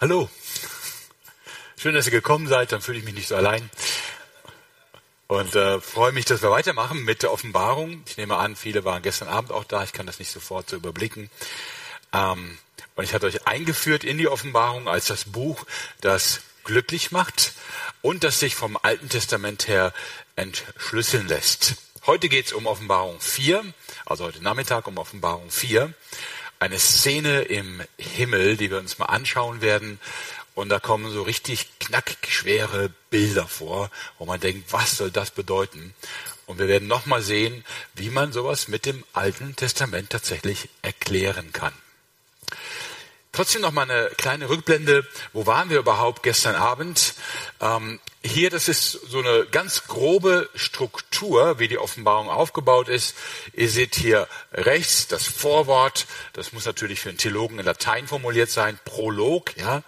Hallo. Schön, dass ihr gekommen seid, dann fühle ich mich nicht so allein. Und äh, freue mich, dass wir weitermachen mit der Offenbarung. Ich nehme an, viele waren gestern Abend auch da. Ich kann das nicht sofort so überblicken. Ähm, und ich hatte euch eingeführt in die Offenbarung als das Buch, das glücklich macht und das sich vom Alten Testament her entschlüsseln lässt. Heute geht es um Offenbarung 4, also heute Nachmittag um Offenbarung 4 eine Szene im Himmel, die wir uns mal anschauen werden. Und da kommen so richtig knackig schwere Bilder vor, wo man denkt, was soll das bedeuten? Und wir werden nochmal sehen, wie man sowas mit dem Alten Testament tatsächlich erklären kann. Trotzdem noch mal eine kleine Rückblende. Wo waren wir überhaupt gestern Abend? Ähm, hier, das ist so eine ganz grobe Struktur, wie die Offenbarung aufgebaut ist. Ihr seht hier rechts das Vorwort. Das muss natürlich für einen Theologen in Latein formuliert sein. Prolog, ja.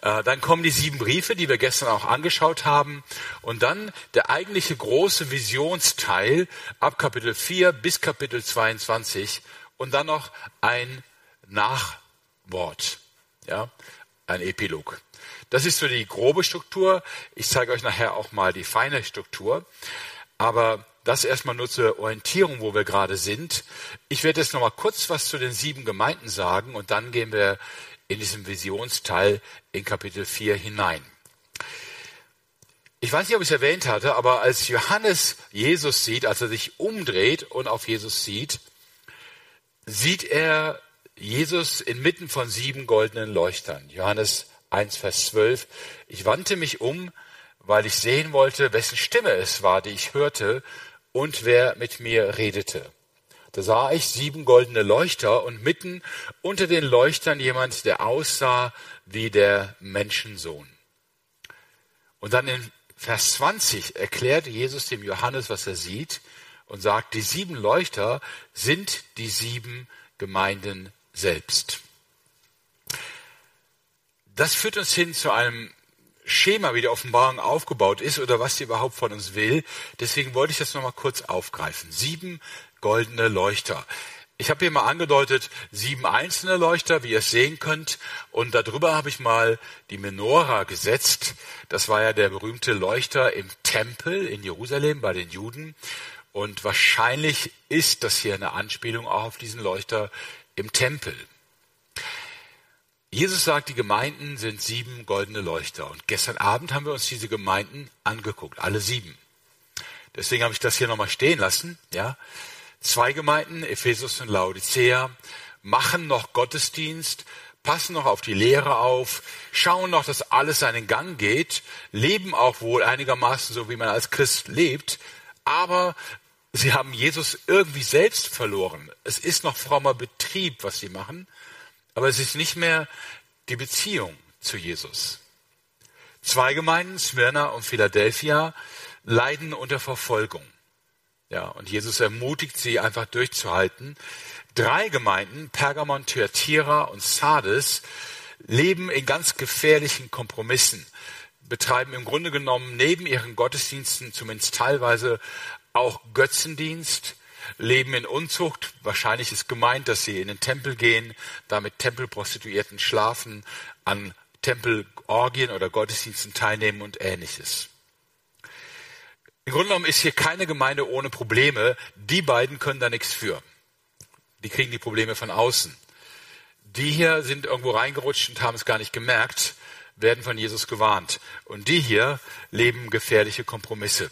Äh, dann kommen die sieben Briefe, die wir gestern auch angeschaut haben. Und dann der eigentliche große Visionsteil ab Kapitel 4 bis Kapitel 22. Und dann noch ein Nach Wort. Ja, ein Epilog. Das ist so die grobe Struktur. Ich zeige euch nachher auch mal die feine Struktur. Aber das erstmal nur zur Orientierung, wo wir gerade sind. Ich werde jetzt noch mal kurz was zu den sieben Gemeinden sagen und dann gehen wir in diesem Visionsteil in Kapitel 4 hinein. Ich weiß nicht, ob ich es erwähnt hatte, aber als Johannes Jesus sieht, als er sich umdreht und auf Jesus sieht, sieht er Jesus inmitten von sieben goldenen Leuchtern. Johannes 1, Vers 12. Ich wandte mich um, weil ich sehen wollte, wessen Stimme es war, die ich hörte und wer mit mir redete. Da sah ich sieben goldene Leuchter und mitten unter den Leuchtern jemand, der aussah wie der Menschensohn. Und dann in Vers 20 erklärt Jesus dem Johannes, was er sieht und sagt, die sieben Leuchter sind die sieben Gemeinden selbst. Das führt uns hin zu einem Schema, wie die Offenbarung aufgebaut ist oder was sie überhaupt von uns will. Deswegen wollte ich das nochmal kurz aufgreifen. Sieben goldene Leuchter. Ich habe hier mal angedeutet, sieben einzelne Leuchter, wie ihr es sehen könnt. Und darüber habe ich mal die Menora gesetzt. Das war ja der berühmte Leuchter im Tempel in Jerusalem bei den Juden. Und wahrscheinlich ist das hier eine Anspielung auch auf diesen Leuchter im Tempel. Jesus sagt, die Gemeinden sind sieben goldene Leuchter. Und gestern Abend haben wir uns diese Gemeinden angeguckt, alle sieben. Deswegen habe ich das hier nochmal stehen lassen. Ja, zwei Gemeinden, Ephesus und Laodicea, machen noch Gottesdienst, passen noch auf die Lehre auf, schauen noch, dass alles seinen Gang geht, leben auch wohl einigermaßen so, wie man als Christ lebt, aber Sie haben Jesus irgendwie selbst verloren. Es ist noch frommer Betrieb, was sie machen, aber es ist nicht mehr die Beziehung zu Jesus. Zwei Gemeinden, Smyrna und Philadelphia, leiden unter Verfolgung. Ja, und Jesus ermutigt sie einfach durchzuhalten. Drei Gemeinden, Pergamon, Thyatira und Sardes, leben in ganz gefährlichen Kompromissen, betreiben im Grunde genommen neben ihren Gottesdiensten zumindest teilweise auch Götzendienst, leben in Unzucht. Wahrscheinlich ist gemeint, dass sie in den Tempel gehen, da mit Tempelprostituierten schlafen, an Tempelorgien oder Gottesdiensten teilnehmen und ähnliches. Im Grunde genommen ist hier keine Gemeinde ohne Probleme. Die beiden können da nichts für. Die kriegen die Probleme von außen. Die hier sind irgendwo reingerutscht und haben es gar nicht gemerkt, werden von Jesus gewarnt. Und die hier leben gefährliche Kompromisse.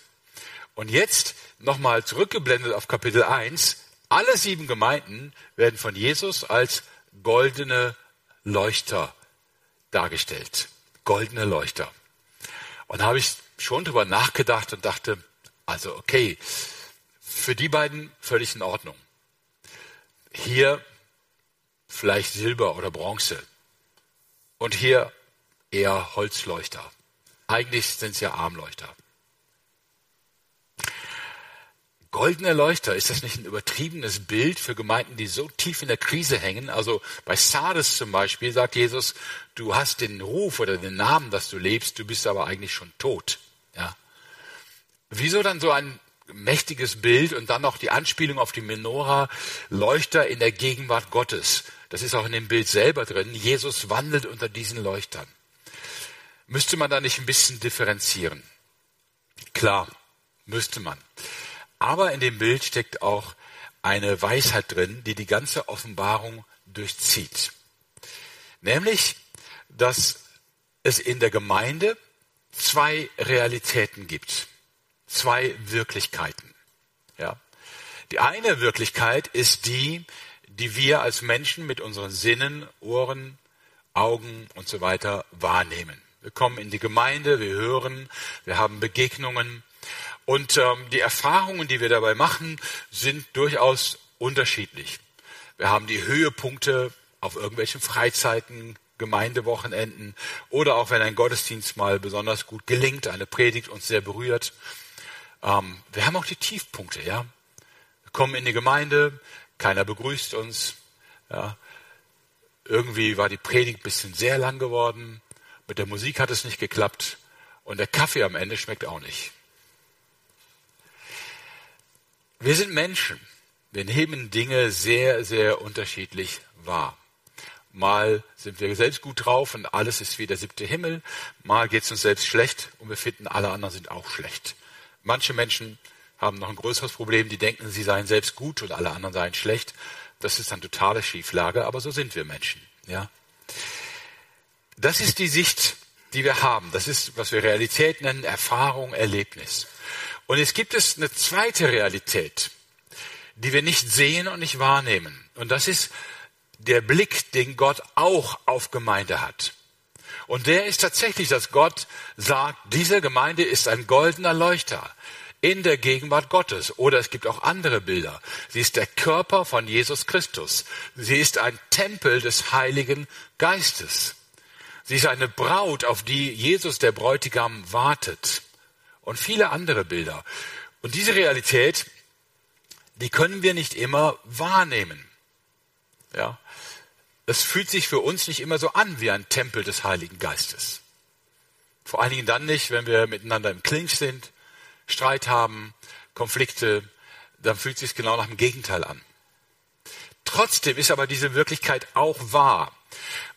Und jetzt nochmal zurückgeblendet auf Kapitel 1. Alle sieben Gemeinden werden von Jesus als goldene Leuchter dargestellt. Goldene Leuchter. Und da habe ich schon drüber nachgedacht und dachte, also okay, für die beiden völlig in Ordnung. Hier vielleicht Silber oder Bronze. Und hier eher Holzleuchter. Eigentlich sind es ja Armleuchter. Goldener Leuchter, ist das nicht ein übertriebenes Bild für Gemeinden, die so tief in der Krise hängen? Also bei Sardes zum Beispiel sagt Jesus, du hast den Ruf oder den Namen, dass du lebst, du bist aber eigentlich schon tot. Ja. Wieso dann so ein mächtiges Bild und dann noch die Anspielung auf die Menora, Leuchter in der Gegenwart Gottes? das ist auch in dem Bild selber drin, Jesus wandelt unter diesen Leuchtern. Müsste man da nicht ein bisschen differenzieren? Klar, müsste man. Aber in dem Bild steckt auch eine Weisheit drin, die die ganze Offenbarung durchzieht. Nämlich, dass es in der Gemeinde zwei Realitäten gibt, zwei Wirklichkeiten. Ja. Die eine Wirklichkeit ist die, die wir als Menschen mit unseren Sinnen, Ohren, Augen und so weiter wahrnehmen. Wir kommen in die Gemeinde, wir hören, wir haben Begegnungen und ähm, die Erfahrungen, die wir dabei machen, sind durchaus unterschiedlich. Wir haben die Höhepunkte auf irgendwelchen Freizeiten, Gemeindewochenenden oder auch wenn ein Gottesdienst mal besonders gut gelingt, eine Predigt uns sehr berührt. Ähm, wir haben auch die Tiefpunkte, ja. Wir kommen in die Gemeinde, keiner begrüßt uns. Ja. Irgendwie war die Predigt ein bisschen sehr lang geworden. Mit der Musik hat es nicht geklappt. Und der Kaffee am Ende schmeckt auch nicht. Wir sind Menschen. Wir nehmen Dinge sehr, sehr unterschiedlich wahr. Mal sind wir selbst gut drauf und alles ist wie der siebte Himmel. Mal geht es uns selbst schlecht und wir finden, alle anderen sind auch schlecht. Manche Menschen haben noch ein größeres Problem, die denken, sie seien selbst gut und alle anderen seien schlecht. Das ist eine totale Schieflage, aber so sind wir Menschen. Ja. Das ist die Sicht, die wir haben. Das ist, was wir Realität nennen, Erfahrung, Erlebnis. Und es gibt es eine zweite Realität, die wir nicht sehen und nicht wahrnehmen. Und das ist der Blick, den Gott auch auf Gemeinde hat. Und der ist tatsächlich, dass Gott sagt, diese Gemeinde ist ein goldener Leuchter in der Gegenwart Gottes. Oder es gibt auch andere Bilder. Sie ist der Körper von Jesus Christus. Sie ist ein Tempel des Heiligen Geistes. Sie ist eine Braut, auf die Jesus der Bräutigam wartet. Und viele andere Bilder. Und diese Realität, die können wir nicht immer wahrnehmen. Ja. Es fühlt sich für uns nicht immer so an wie ein Tempel des Heiligen Geistes. Vor allen Dingen dann nicht, wenn wir miteinander im Clinch sind, Streit haben, Konflikte, dann fühlt es sich genau nach dem Gegenteil an. Trotzdem ist aber diese Wirklichkeit auch wahr.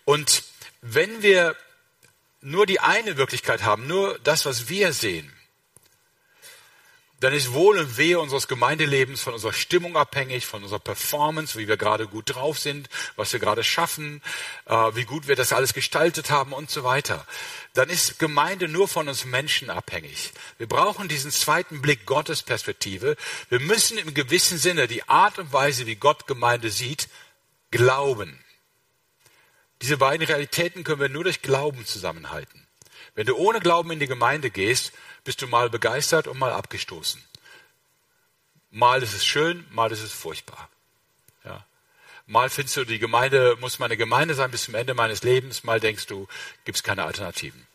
Und wenn wir nur die eine Wirklichkeit haben, nur das, was wir sehen, dann ist Wohl und Wehe unseres Gemeindelebens von unserer Stimmung abhängig, von unserer Performance, wie wir gerade gut drauf sind, was wir gerade schaffen, äh, wie gut wir das alles gestaltet haben und so weiter. Dann ist Gemeinde nur von uns Menschen abhängig. Wir brauchen diesen zweiten Blick Gottes Perspektive. Wir müssen im gewissen Sinne die Art und Weise, wie Gott Gemeinde sieht, glauben. Diese beiden Realitäten können wir nur durch Glauben zusammenhalten. Wenn du ohne Glauben in die Gemeinde gehst, bist du mal begeistert und mal abgestoßen. Mal ist es schön, mal ist es furchtbar. Ja. Mal findest du, die Gemeinde muss meine Gemeinde sein bis zum Ende meines Lebens, mal denkst du, gibt es keine Alternativen.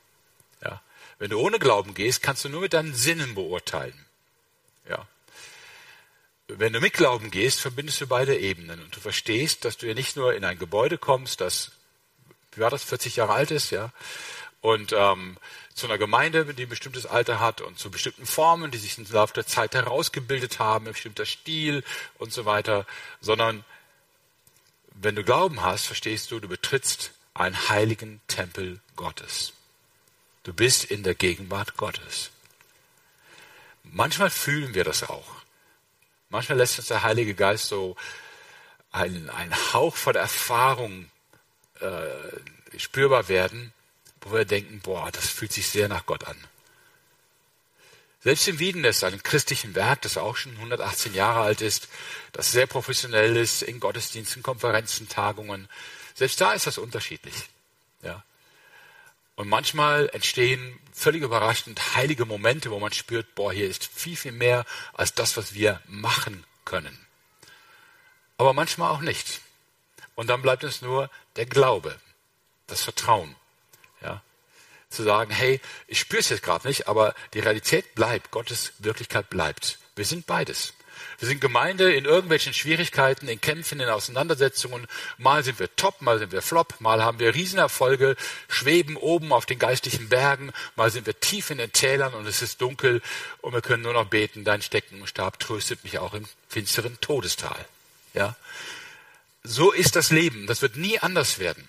Ja. Wenn du ohne Glauben gehst, kannst du nur mit deinen Sinnen beurteilen. Ja. Wenn du mit Glauben gehst, verbindest du beide Ebenen und du verstehst, dass du ja nicht nur in ein Gebäude kommst, das, wie war das, 40 Jahre alt ist, ja, und ähm, zu einer Gemeinde, die ein bestimmtes Alter hat und zu bestimmten Formen, die sich im Laufe der Zeit herausgebildet haben, ein bestimmter Stil und so weiter, sondern wenn du Glauben hast, verstehst du, du betrittst einen heiligen Tempel Gottes. Du bist in der Gegenwart Gottes. Manchmal fühlen wir das auch. Manchmal lässt uns der Heilige Geist so einen, einen Hauch von Erfahrung äh, spürbar werden, wo wir denken, boah, das fühlt sich sehr nach Gott an. Selbst im Wiedenest, einem christlichen Werk, das auch schon 118 Jahre alt ist, das sehr professionell ist, in Gottesdiensten, Konferenzen, Tagungen, selbst da ist das unterschiedlich. Ja. Und manchmal entstehen völlig überraschend heilige Momente, wo man spürt, boah, hier ist viel, viel mehr als das, was wir machen können. Aber manchmal auch nicht. Und dann bleibt uns nur der Glaube, das Vertrauen zu sagen, hey, ich spüre es jetzt gerade nicht, aber die Realität bleibt, Gottes Wirklichkeit bleibt. Wir sind beides. Wir sind Gemeinde in irgendwelchen Schwierigkeiten, in Kämpfen, in Auseinandersetzungen. Mal sind wir top, mal sind wir flop, mal haben wir Riesenerfolge, schweben oben auf den geistlichen Bergen, mal sind wir tief in den Tälern und es ist dunkel und wir können nur noch beten, dein Stecken und Stab tröstet mich auch im finsteren Todestal. Ja? so ist das Leben. Das wird nie anders werden.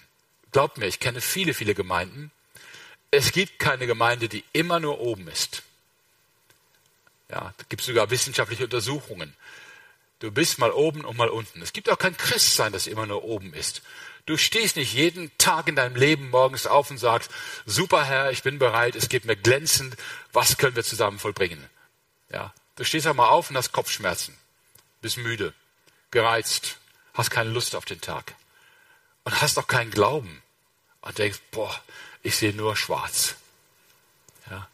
Glaubt mir, ich kenne viele, viele Gemeinden. Es gibt keine Gemeinde, die immer nur oben ist. Ja, da gibt es sogar wissenschaftliche Untersuchungen. Du bist mal oben und mal unten. Es gibt auch kein Christsein, das immer nur oben ist. Du stehst nicht jeden Tag in deinem Leben morgens auf und sagst, super Herr, ich bin bereit, es geht mir glänzend, was können wir zusammen vollbringen? Ja, du stehst auch mal auf und hast Kopfschmerzen, bist müde, gereizt, hast keine Lust auf den Tag und hast auch keinen Glauben und denkst, boah, ich sehe nur schwarz. Ja.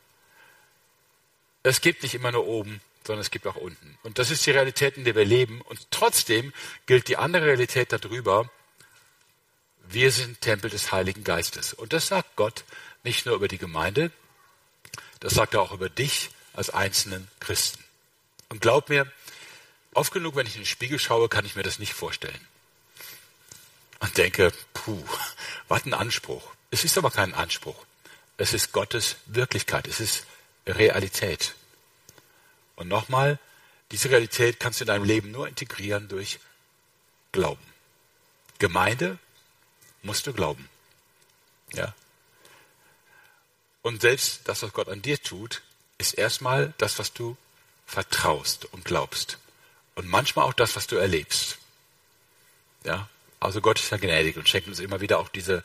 Es gibt nicht immer nur oben, sondern es gibt auch unten. Und das ist die Realität, in der wir leben. Und trotzdem gilt die andere Realität darüber, wir sind Tempel des Heiligen Geistes. Und das sagt Gott nicht nur über die Gemeinde, das sagt er auch über dich als einzelnen Christen. Und glaub mir, oft genug, wenn ich in den Spiegel schaue, kann ich mir das nicht vorstellen. Und denke, puh, was ein Anspruch. Es ist aber kein Anspruch. Es ist Gottes Wirklichkeit. Es ist Realität. Und nochmal, diese Realität kannst du in deinem Leben nur integrieren durch Glauben. Gemeinde musst du glauben. Ja. Und selbst das, was Gott an dir tut, ist erstmal das, was du vertraust und glaubst. Und manchmal auch das, was du erlebst. Ja. Also Gott ist ja gnädig und schenkt uns immer wieder auch diese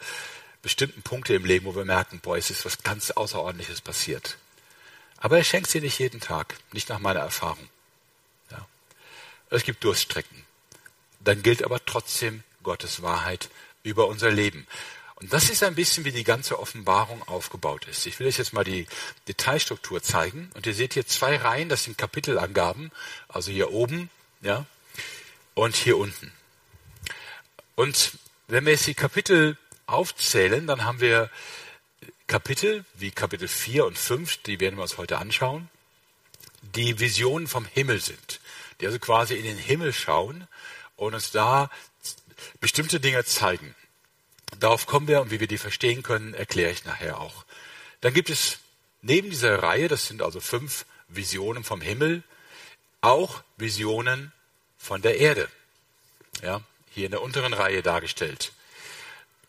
bestimmten Punkte im Leben, wo wir merken, boah, es ist was ganz Außerordentliches passiert. Aber er schenkt sie nicht jeden Tag, nicht nach meiner Erfahrung. Ja. Es gibt Durststrecken. Dann gilt aber trotzdem Gottes Wahrheit über unser Leben. Und das ist ein bisschen, wie die ganze Offenbarung aufgebaut ist. Ich will euch jetzt mal die Detailstruktur zeigen. Und ihr seht hier zwei Reihen, das sind Kapitelangaben. Also hier oben, ja, und hier unten. Und wenn wir jetzt die Kapitel aufzählen, dann haben wir Kapitel wie Kapitel 4 und 5, die werden wir uns heute anschauen, die Visionen vom Himmel sind, die also quasi in den Himmel schauen und uns da bestimmte Dinge zeigen. Darauf kommen wir und wie wir die verstehen können, erkläre ich nachher auch. Dann gibt es neben dieser Reihe, das sind also fünf Visionen vom Himmel, auch Visionen von der Erde. Ja, hier in der unteren Reihe dargestellt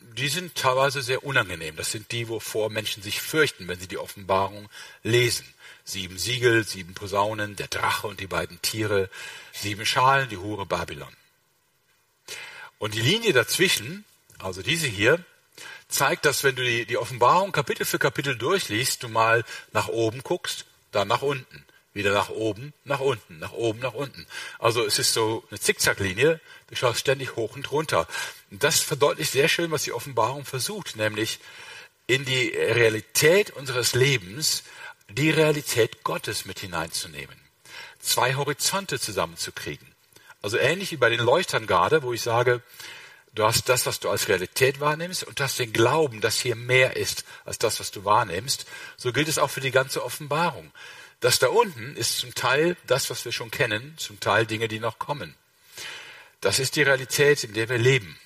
die sind teilweise sehr unangenehm. Das sind die, wovor Menschen sich fürchten, wenn sie die Offenbarung lesen. Sieben Siegel, sieben Posaunen, der Drache und die beiden Tiere, sieben Schalen, die Hure Babylon. Und die Linie dazwischen, also diese hier, zeigt, dass wenn du die, die Offenbarung Kapitel für Kapitel durchliest, du mal nach oben guckst, dann nach unten wieder nach oben, nach unten, nach oben, nach unten. Also es ist so eine Zickzacklinie, du schaust ständig hoch und runter. Das verdeutlicht sehr schön, was die Offenbarung versucht, nämlich in die Realität unseres Lebens die Realität Gottes mit hineinzunehmen. Zwei Horizonte zusammenzukriegen. Also ähnlich wie bei den Leuchtern gerade, wo ich sage, du hast das, was du als Realität wahrnimmst und hast den Glauben, dass hier mehr ist als das, was du wahrnimmst. So gilt es auch für die ganze Offenbarung. Das da unten ist zum Teil das, was wir schon kennen, zum Teil Dinge, die noch kommen. Das ist die Realität, in der wir leben,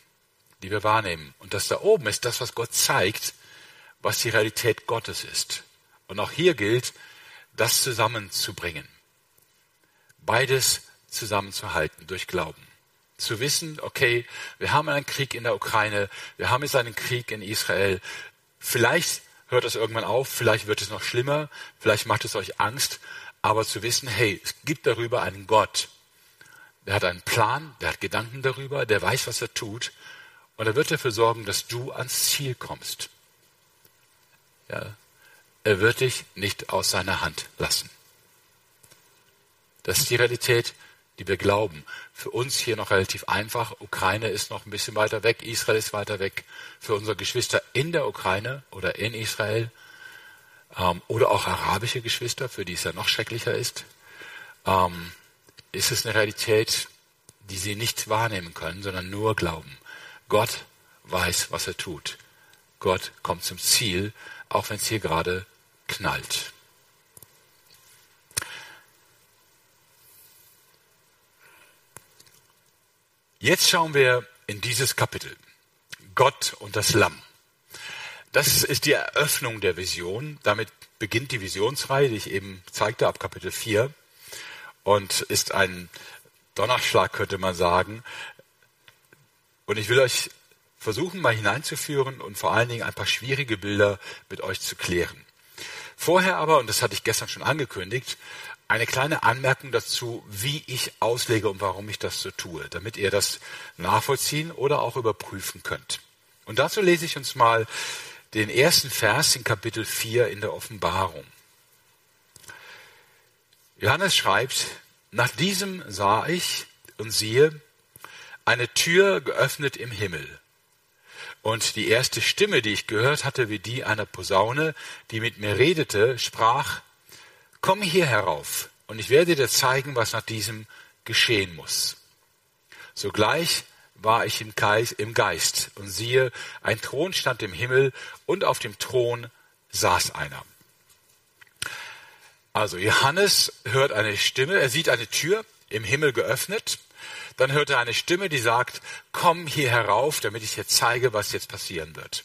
die wir wahrnehmen. Und das da oben ist das, was Gott zeigt, was die Realität Gottes ist. Und auch hier gilt, das zusammenzubringen. Beides zusammenzuhalten durch Glauben. Zu wissen, okay, wir haben einen Krieg in der Ukraine, wir haben jetzt einen Krieg in Israel. Vielleicht hört es irgendwann auf, vielleicht wird es noch schlimmer, vielleicht macht es euch Angst, aber zu wissen, hey, es gibt darüber einen Gott, der hat einen Plan, der hat Gedanken darüber, der weiß, was er tut und er wird dafür sorgen, dass du ans Ziel kommst. Ja, er wird dich nicht aus seiner Hand lassen. Das ist die Realität, die wir glauben. Für uns hier noch relativ einfach. Ukraine ist noch ein bisschen weiter weg, Israel ist weiter weg. Für unsere Geschwister in der Ukraine oder in Israel ähm, oder auch arabische Geschwister, für die es ja noch schrecklicher ist, ähm, ist es eine Realität, die sie nicht wahrnehmen können, sondern nur glauben. Gott weiß, was er tut. Gott kommt zum Ziel, auch wenn es hier gerade knallt. Jetzt schauen wir in dieses Kapitel. Gott und das Lamm. Das ist die Eröffnung der Vision. Damit beginnt die Visionsreihe, die ich eben zeigte, ab Kapitel 4. Und ist ein Donnerschlag, könnte man sagen, Und ich will euch versuchen, mal hineinzuführen und vor allen Dingen ein paar schwierige Bilder mit euch zu klären. Vorher aber, und das hatte ich gestern schon angekündigt, eine kleine Anmerkung dazu, wie ich auslege und warum ich das so tue, damit ihr das nachvollziehen oder auch überprüfen könnt. Und dazu lese ich uns mal den ersten Vers in Kapitel 4 in der Offenbarung. Johannes schreibt, nach diesem sah ich und siehe eine Tür geöffnet im Himmel. Und die erste Stimme, die ich gehört hatte, wie die einer Posaune, die mit mir redete, sprach, komm hier herauf, und ich werde dir zeigen, was nach diesem geschehen muss. Sogleich war ich im Geist, und siehe, ein Thron stand im Himmel, und auf dem Thron saß einer. Also Johannes hört eine Stimme, er sieht eine Tür im Himmel geöffnet, dann hört er eine Stimme, die sagt, komm hier herauf, damit ich dir zeige, was jetzt passieren wird.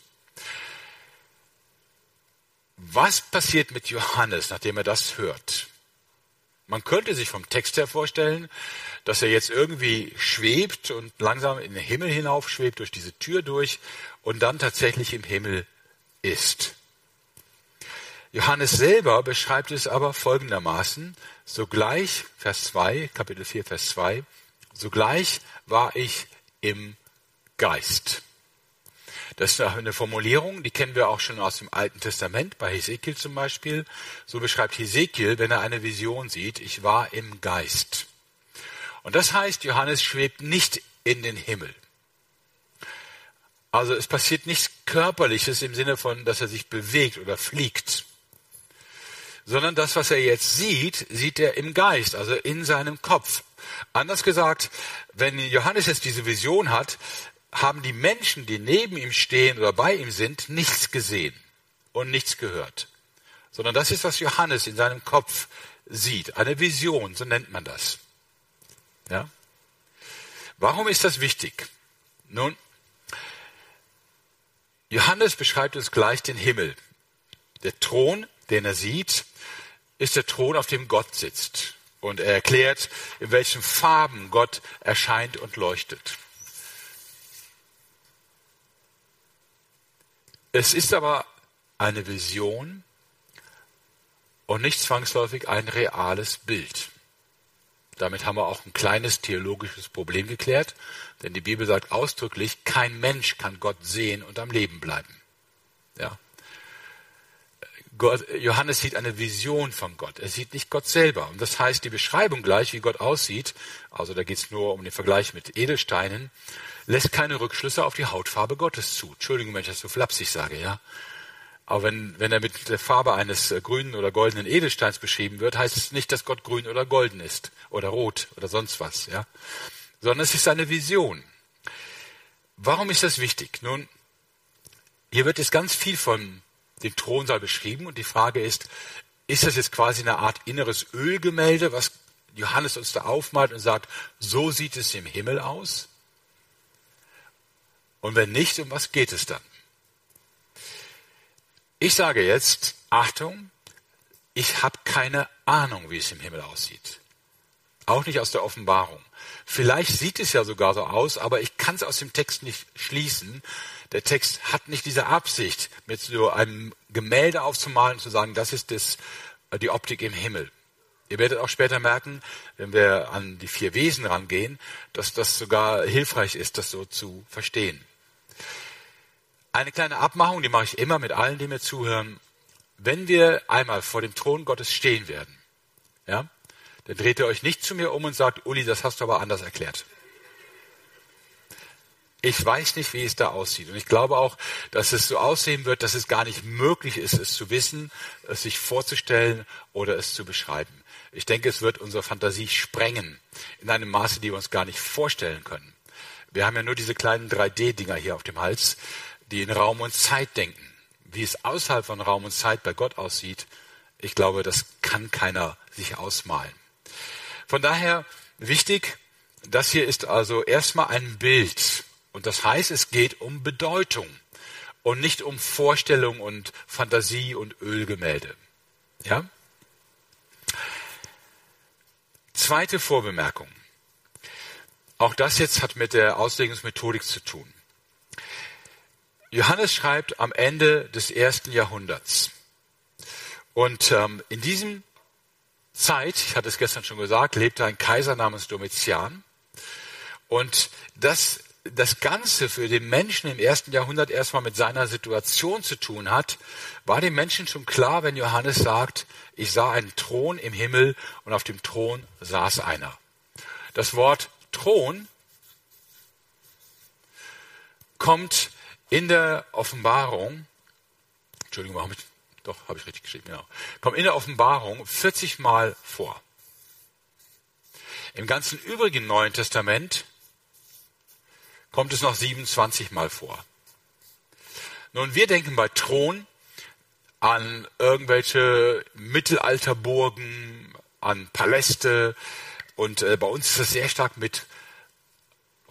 Was passiert mit Johannes, nachdem er das hört? Man könnte sich vom Text her vorstellen, dass er jetzt irgendwie schwebt und langsam in den Himmel hinauf schwebt, durch diese Tür durch und dann tatsächlich im Himmel ist. Johannes selber beschreibt es aber folgendermaßen, sogleich, Vers 2, Kapitel 4, Vers 2, sogleich war ich im Geist. Das ist eine Formulierung, die kennen wir auch schon aus dem Alten Testament, bei Hesekiel zum Beispiel. So beschreibt Hesekiel, wenn er eine Vision sieht, ich war im Geist. Und das heißt, Johannes schwebt nicht in den Himmel. Also es passiert nichts Körperliches im Sinne von, dass er sich bewegt oder fliegt, sondern das, was er jetzt sieht, sieht er im Geist, also in seinem Kopf. Anders gesagt, wenn Johannes jetzt diese Vision hat, haben die Menschen, die neben ihm stehen oder bei ihm sind, nichts gesehen und nichts gehört. Sondern das ist, was Johannes in seinem Kopf sieht. Eine Vision, so nennt man das. Ja? Warum ist das wichtig? Nun, Johannes beschreibt uns gleich den Himmel. Der Thron, den er sieht, ist der Thron, auf dem Gott sitzt. Und er erklärt, in welchen Farben Gott erscheint und leuchtet. Es ist aber eine Vision und nicht zwangsläufig ein reales Bild. Damit haben wir auch ein kleines theologisches Problem geklärt, denn die Bibel sagt ausdrücklich, kein Mensch kann Gott sehen und am Leben bleiben. Ja. Gott, Johannes sieht eine Vision von Gott. Er sieht nicht Gott selber. Und das heißt, die Beschreibung gleich, wie Gott aussieht, also da geht es nur um den Vergleich mit Edelsteinen, lässt keine Rückschlüsse auf die Hautfarbe Gottes zu. Entschuldigung, wenn ich das so flapsig sage, ja. Aber wenn, wenn er mit der Farbe eines grünen oder goldenen Edelsteins beschrieben wird, heißt es nicht, dass Gott grün oder golden ist oder rot oder sonst was, ja. Sondern es ist eine Vision. Warum ist das wichtig? Nun, hier wird jetzt ganz viel von dem Thronsaal beschrieben und die Frage ist, ist das jetzt quasi eine Art inneres Ölgemälde, was Johannes uns da aufmalt und sagt, so sieht es im Himmel aus? Und wenn nicht, um was geht es dann? Ich sage jetzt, Achtung, ich habe keine Ahnung, wie es im Himmel aussieht. Auch nicht aus der Offenbarung. Vielleicht sieht es ja sogar so aus, aber ich kann es aus dem Text nicht schließen. Der Text hat nicht diese Absicht, mit so einem Gemälde aufzumalen und zu sagen, das ist das, die Optik im Himmel. Ihr werdet auch später merken, wenn wir an die vier Wesen rangehen, dass das sogar hilfreich ist, das so zu verstehen. Eine kleine Abmachung, die mache ich immer mit allen, die mir zuhören. Wenn wir einmal vor dem Thron Gottes stehen werden, ja, dann dreht ihr euch nicht zu mir um und sagt, Uli, das hast du aber anders erklärt. Ich weiß nicht, wie es da aussieht. Und ich glaube auch, dass es so aussehen wird, dass es gar nicht möglich ist, es zu wissen, es sich vorzustellen oder es zu beschreiben. Ich denke, es wird unsere Fantasie sprengen in einem Maße, die wir uns gar nicht vorstellen können. Wir haben ja nur diese kleinen 3D-Dinger hier auf dem Hals, die in Raum und Zeit denken. Wie es außerhalb von Raum und Zeit bei Gott aussieht, ich glaube, das kann keiner sich ausmalen. Von daher wichtig, das hier ist also erstmal ein Bild. Und das heißt, es geht um Bedeutung und nicht um Vorstellung und Fantasie und Ölgemälde. Ja? Zweite Vorbemerkung. Auch das jetzt hat mit der Auslegungsmethodik zu tun. Johannes schreibt am Ende des ersten Jahrhunderts. Und ähm, in diesem Zeit, ich hatte es gestern schon gesagt, lebte ein Kaiser namens Domitian. Und das, das Ganze für den Menschen im ersten Jahrhundert erstmal mit seiner Situation zu tun hat, war den Menschen schon klar, wenn Johannes sagt, ich sah einen Thron im Himmel und auf dem Thron saß einer. Das Wort Thron kommt in der Offenbarung, Entschuldigung, habe ich, doch, habe ich richtig geschrieben, genau, kommt in der Offenbarung 40 Mal vor. Im ganzen übrigen Neuen Testament kommt es noch 27 Mal vor. Nun, wir denken bei Thron an irgendwelche Mittelalterburgen, an Paläste und äh, bei uns ist das sehr stark mit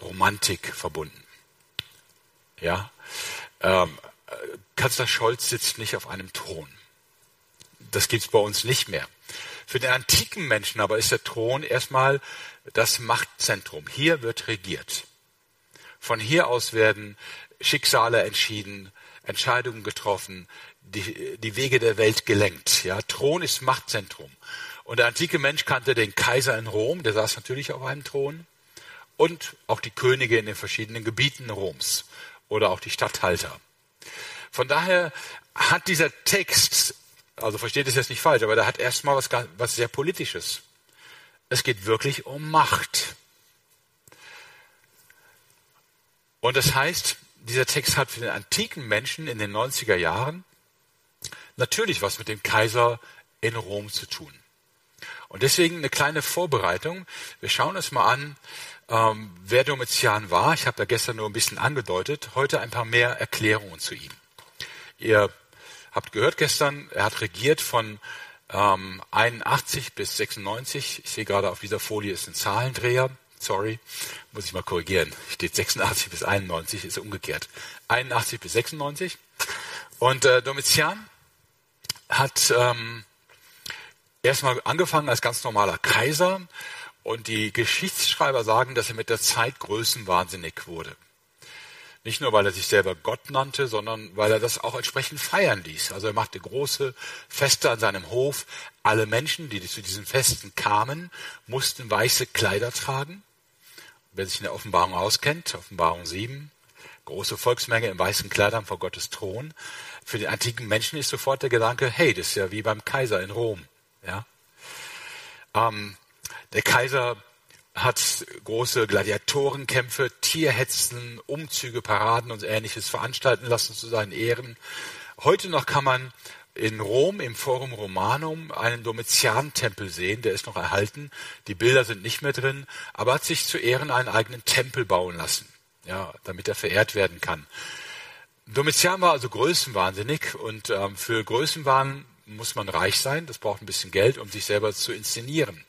Romantik verbunden. Ja, ähm, Kanzler Scholz sitzt nicht auf einem Thron. Das gibt's bei uns nicht mehr. Für den antiken Menschen aber ist der Thron erstmal das Machtzentrum. Hier wird regiert. Von hier aus werden Schicksale entschieden, Entscheidungen getroffen, die, die Wege der Welt gelenkt. Ja, Thron ist Machtzentrum. Und der antike Mensch kannte den Kaiser in Rom, der saß natürlich auf einem Thron, und auch die Könige in den verschiedenen Gebieten Roms oder auch die Statthalter. Von daher hat dieser Text, also versteht es jetzt nicht falsch, aber der hat erstmal was, was sehr Politisches. Es geht wirklich um Macht. Und das heißt, dieser Text hat für den antiken Menschen in den 90er Jahren natürlich was mit dem Kaiser in Rom zu tun. Und deswegen eine kleine Vorbereitung. Wir schauen uns mal an, ähm, wer Domitian war. Ich habe da gestern nur ein bisschen angedeutet. Heute ein paar mehr Erklärungen zu ihm. Ihr habt gehört gestern, er hat regiert von ähm, 81 bis 96. Ich sehe gerade auf dieser Folie ist ein Zahlendreher. Sorry, muss ich mal korrigieren. Steht 86 bis 91, ist umgekehrt. 81 bis 96. Und äh, Domitian hat ähm, erstmal angefangen als ganz normaler Kaiser und die Geschichtsschreiber sagen, dass er mit der Zeit größenwahnsinnig wurde. Nicht nur, weil er sich selber Gott nannte, sondern weil er das auch entsprechend feiern ließ. Also er machte große Feste an seinem Hof. Alle Menschen, die zu diesen Festen kamen, mussten weiße Kleider tragen. Wer sich in der Offenbarung auskennt, Offenbarung 7, große Volksmenge in weißen Kleidern vor Gottes Thron. Für den antiken Menschen ist sofort der Gedanke, hey, das ist ja wie beim Kaiser in Rom. Ja? Ähm, der Kaiser hat große Gladiatorenkämpfe, Tierhetzen, Umzüge, Paraden und ähnliches veranstalten lassen zu seinen Ehren. Heute noch kann man in Rom im Forum Romanum einen Domitian-Tempel sehen, der ist noch erhalten. Die Bilder sind nicht mehr drin, aber hat sich zu Ehren einen eigenen Tempel bauen lassen, ja, damit er verehrt werden kann. Domitian war also größenwahnsinnig und ähm, für Größenwahn muss man reich sein, das braucht ein bisschen Geld, um sich selber zu inszenieren.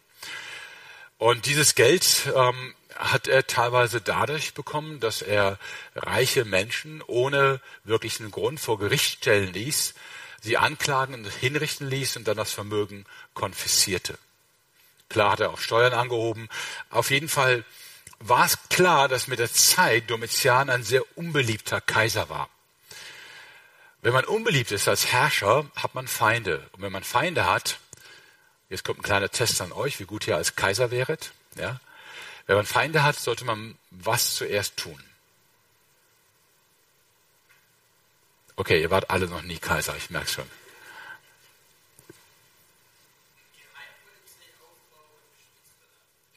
Und dieses Geld ähm, hat er teilweise dadurch bekommen, dass er reiche Menschen ohne wirklichen Grund vor Gericht stellen ließ, sie anklagen und hinrichten ließ und dann das Vermögen konfiszierte. Klar hat er auch Steuern angehoben. Auf jeden Fall war es klar, dass mit der Zeit Domitian ein sehr unbeliebter Kaiser war. Wenn man unbeliebt ist als Herrscher, hat man Feinde. Und wenn man Feinde hat, Jetzt kommt ein kleiner Test an euch, wie gut ihr als Kaiser wäret. Ja? Wenn man Feinde hat, sollte man was zuerst tun? Okay, ihr wart alle noch nie Kaiser, ich merke schon.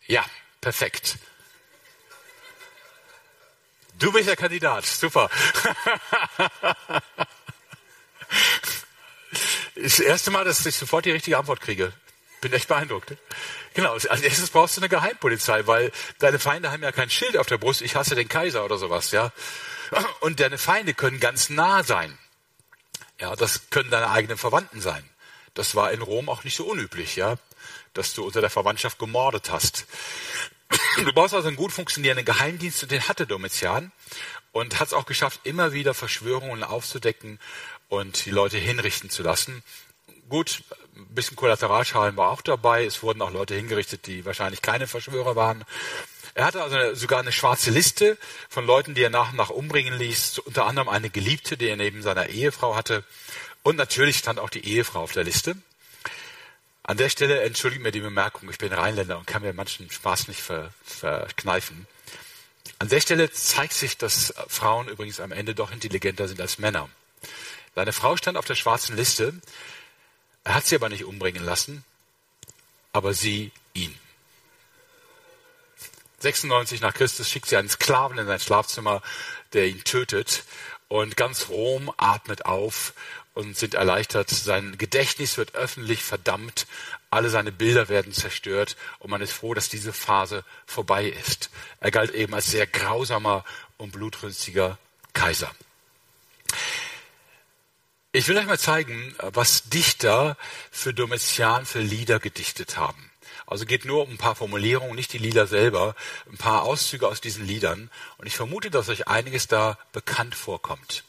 Ja, perfekt. Du bist der Kandidat, super. Das erste Mal, dass ich sofort die richtige Antwort kriege. Bin echt beeindruckt. Genau, als erstes brauchst du eine Geheimpolizei, weil deine Feinde haben ja kein Schild auf der Brust, ich hasse den Kaiser oder sowas, ja. Und deine Feinde können ganz nah sein. Ja, das können deine eigenen Verwandten sein. Das war in Rom auch nicht so unüblich, ja, dass du unter der Verwandtschaft gemordet hast. Du brauchst also einen gut funktionierenden Geheimdienst und den hatte Domitian und hat es auch geschafft, immer wieder Verschwörungen aufzudecken und die Leute hinrichten zu lassen. Gut, ein bisschen Kollateralschaden war auch dabei. Es wurden auch Leute hingerichtet, die wahrscheinlich keine Verschwörer waren. Er hatte also sogar eine schwarze Liste von Leuten, die er nach und nach umbringen ließ, unter anderem eine Geliebte, die er neben seiner Ehefrau hatte. Und natürlich stand auch die Ehefrau auf der Liste. An der Stelle entschuldige mir die Bemerkung, ich bin Rheinländer und kann mir manchen Spaß nicht ver, verkneifen. An der Stelle zeigt sich, dass Frauen übrigens am Ende doch intelligenter sind als Männer. Seine Frau stand auf der schwarzen Liste. Er hat sie aber nicht umbringen lassen, aber sie ihn. 96 nach Christus schickt sie einen Sklaven in sein Schlafzimmer, der ihn tötet. Und ganz Rom atmet auf und sind erleichtert. Sein Gedächtnis wird öffentlich verdammt. Alle seine Bilder werden zerstört. Und man ist froh, dass diese Phase vorbei ist. Er galt eben als sehr grausamer und blutrünstiger Kaiser. Ich will euch mal zeigen, was Dichter für Domitian für Lieder gedichtet haben. Also geht nur um ein paar Formulierungen, nicht die Lieder selber, ein paar Auszüge aus diesen Liedern. Und ich vermute, dass euch einiges da bekannt vorkommt.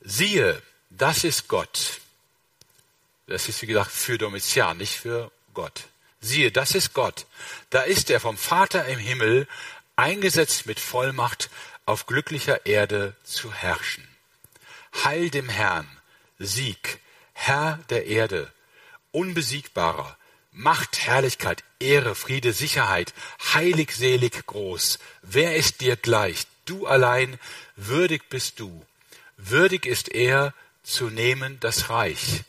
Siehe, das ist Gott. Das ist, wie gesagt, für Domitian, nicht für Gott. Siehe, das ist Gott. Da ist er vom Vater im Himmel eingesetzt mit Vollmacht auf glücklicher Erde zu herrschen. Heil dem Herrn, Sieg, Herr der Erde, unbesiegbarer, Macht, Herrlichkeit, Ehre, Friede, Sicherheit, heilig, selig, groß. Wer ist dir gleich? Du allein, würdig bist du. Würdig ist er, zu nehmen das Reich.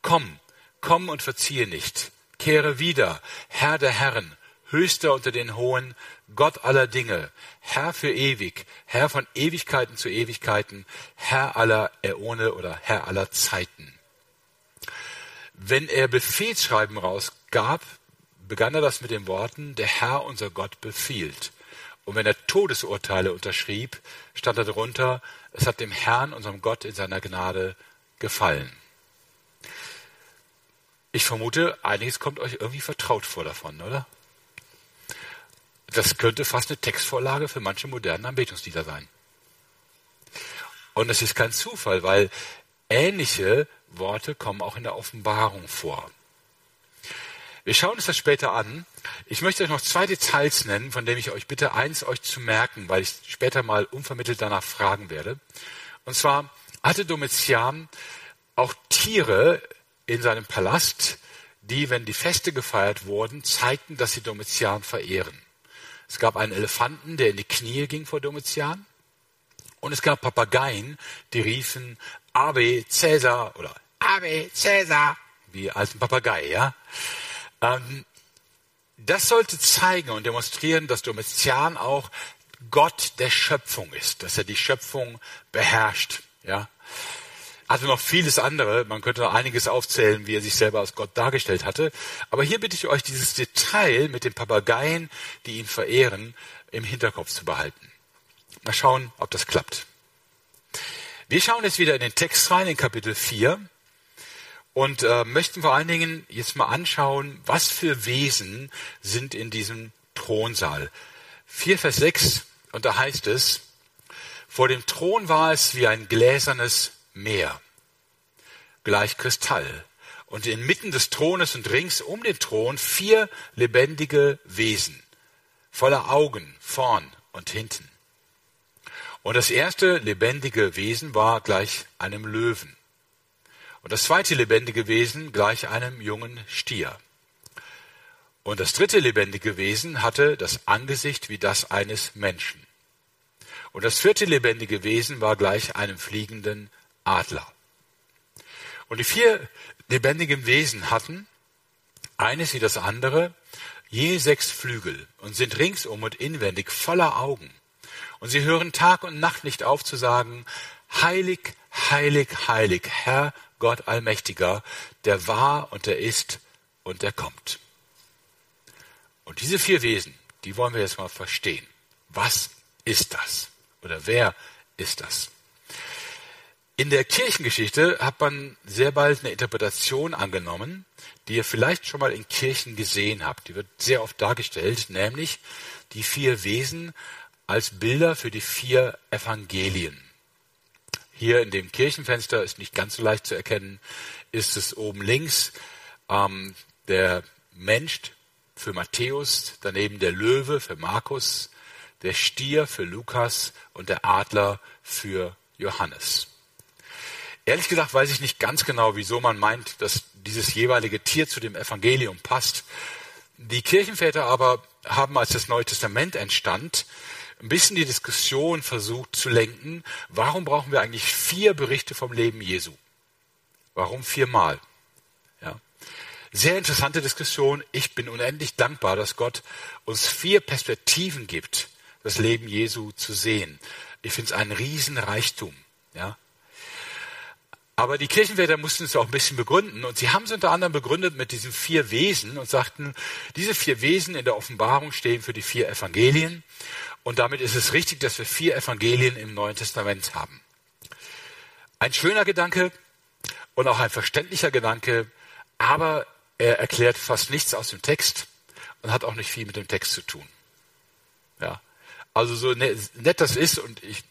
Komm, komm und verziehe nicht. Kehre wieder, Herr der Herren, höchster unter den Hohen, Gott aller Dinge, Herr für ewig, Herr von Ewigkeiten zu Ewigkeiten, Herr aller Äone oder Herr aller Zeiten. Wenn er Befehlsschreiben rausgab, begann er das mit den Worten, der Herr unser Gott befiehlt. Und wenn er Todesurteile unterschrieb, stand da drunter, es hat dem Herrn, unserem Gott, in seiner Gnade gefallen. Ich vermute, einiges kommt euch irgendwie vertraut vor davon, oder? Das könnte fast eine Textvorlage für manche modernen Anbetungslieder sein. Und es ist kein Zufall, weil ähnliche Worte kommen auch in der Offenbarung vor. Wir schauen uns das später an. Ich möchte euch noch zwei Details nennen, von denen ich euch bitte, eins euch zu merken, weil ich später mal unvermittelt danach fragen werde. Und zwar hatte Domitian auch Tiere in seinem Palast, die, wenn die Feste gefeiert wurden, zeigten, dass sie Domitian verehren. Es gab einen Elefanten, der in die Knie ging vor Domitian. Und es gab Papageien, die riefen Ave Caesar oder Ave Caesar, wie als ein Papagei, ja. Ähm, das sollte zeigen und demonstrieren, dass Domitian auch Gott der Schöpfung ist, dass er die Schöpfung beherrscht, ja. Also noch vieles andere, man könnte noch einiges aufzählen, wie er sich selber als Gott dargestellt hatte. Aber hier bitte ich euch, dieses Detail mit den Papageien, die ihn verehren, im Hinterkopf zu behalten. Mal schauen, ob das klappt. Wir schauen jetzt wieder in den Text rein, in Kapitel 4, und äh, möchten vor allen Dingen jetzt mal anschauen, was für Wesen sind in diesem Thronsaal. 4 Vers 6, und da heißt es, vor dem Thron war es wie ein gläsernes Meer, gleich Kristall. Und inmitten des Thrones und rings um den Thron vier lebendige Wesen, voller Augen vorn und hinten. Und das erste lebendige Wesen war gleich einem Löwen. Und das zweite lebendige Wesen gleich einem jungen Stier. Und das dritte lebendige Wesen hatte das Angesicht wie das eines Menschen. Und das vierte lebendige Wesen war gleich einem fliegenden Adler. Und die vier lebendigen Wesen hatten, eines wie das andere, je sechs Flügel und sind ringsum und inwendig voller Augen. Und sie hören Tag und Nacht nicht auf zu sagen, heilig, heilig, heilig, Herr Gott Allmächtiger, der war und der ist und der kommt. Und diese vier Wesen, die wollen wir jetzt mal verstehen. Was ist das? Oder wer ist das? In der Kirchengeschichte hat man sehr bald eine Interpretation angenommen, die ihr vielleicht schon mal in Kirchen gesehen habt. Die wird sehr oft dargestellt, nämlich die vier Wesen als Bilder für die vier Evangelien. Hier in dem Kirchenfenster ist nicht ganz so leicht zu erkennen, ist es oben links ähm, der Mensch, für Matthäus, daneben der Löwe für Markus, der Stier für Lukas und der Adler für Johannes. Ehrlich gesagt weiß ich nicht ganz genau, wieso man meint, dass dieses jeweilige Tier zu dem Evangelium passt. Die Kirchenväter aber haben, als das Neue Testament entstand, ein bisschen die Diskussion versucht zu lenken, warum brauchen wir eigentlich vier Berichte vom Leben Jesu? Warum viermal? Ja. Sehr interessante Diskussion. Ich bin unendlich dankbar, dass Gott uns vier Perspektiven gibt, das Leben Jesu zu sehen. Ich finde es ein Riesenreichtum. Ja. Aber die Kirchenväter mussten es auch ein bisschen begründen. Und sie haben es unter anderem begründet mit diesen vier Wesen und sagten, diese vier Wesen in der Offenbarung stehen für die vier Evangelien. Und damit ist es richtig, dass wir vier Evangelien im Neuen Testament haben. Ein schöner Gedanke und auch ein verständlicher Gedanke, aber er erklärt fast nichts aus dem Text und hat auch nicht viel mit dem Text zu tun. Ja. Also so ne-, nett das ist und ich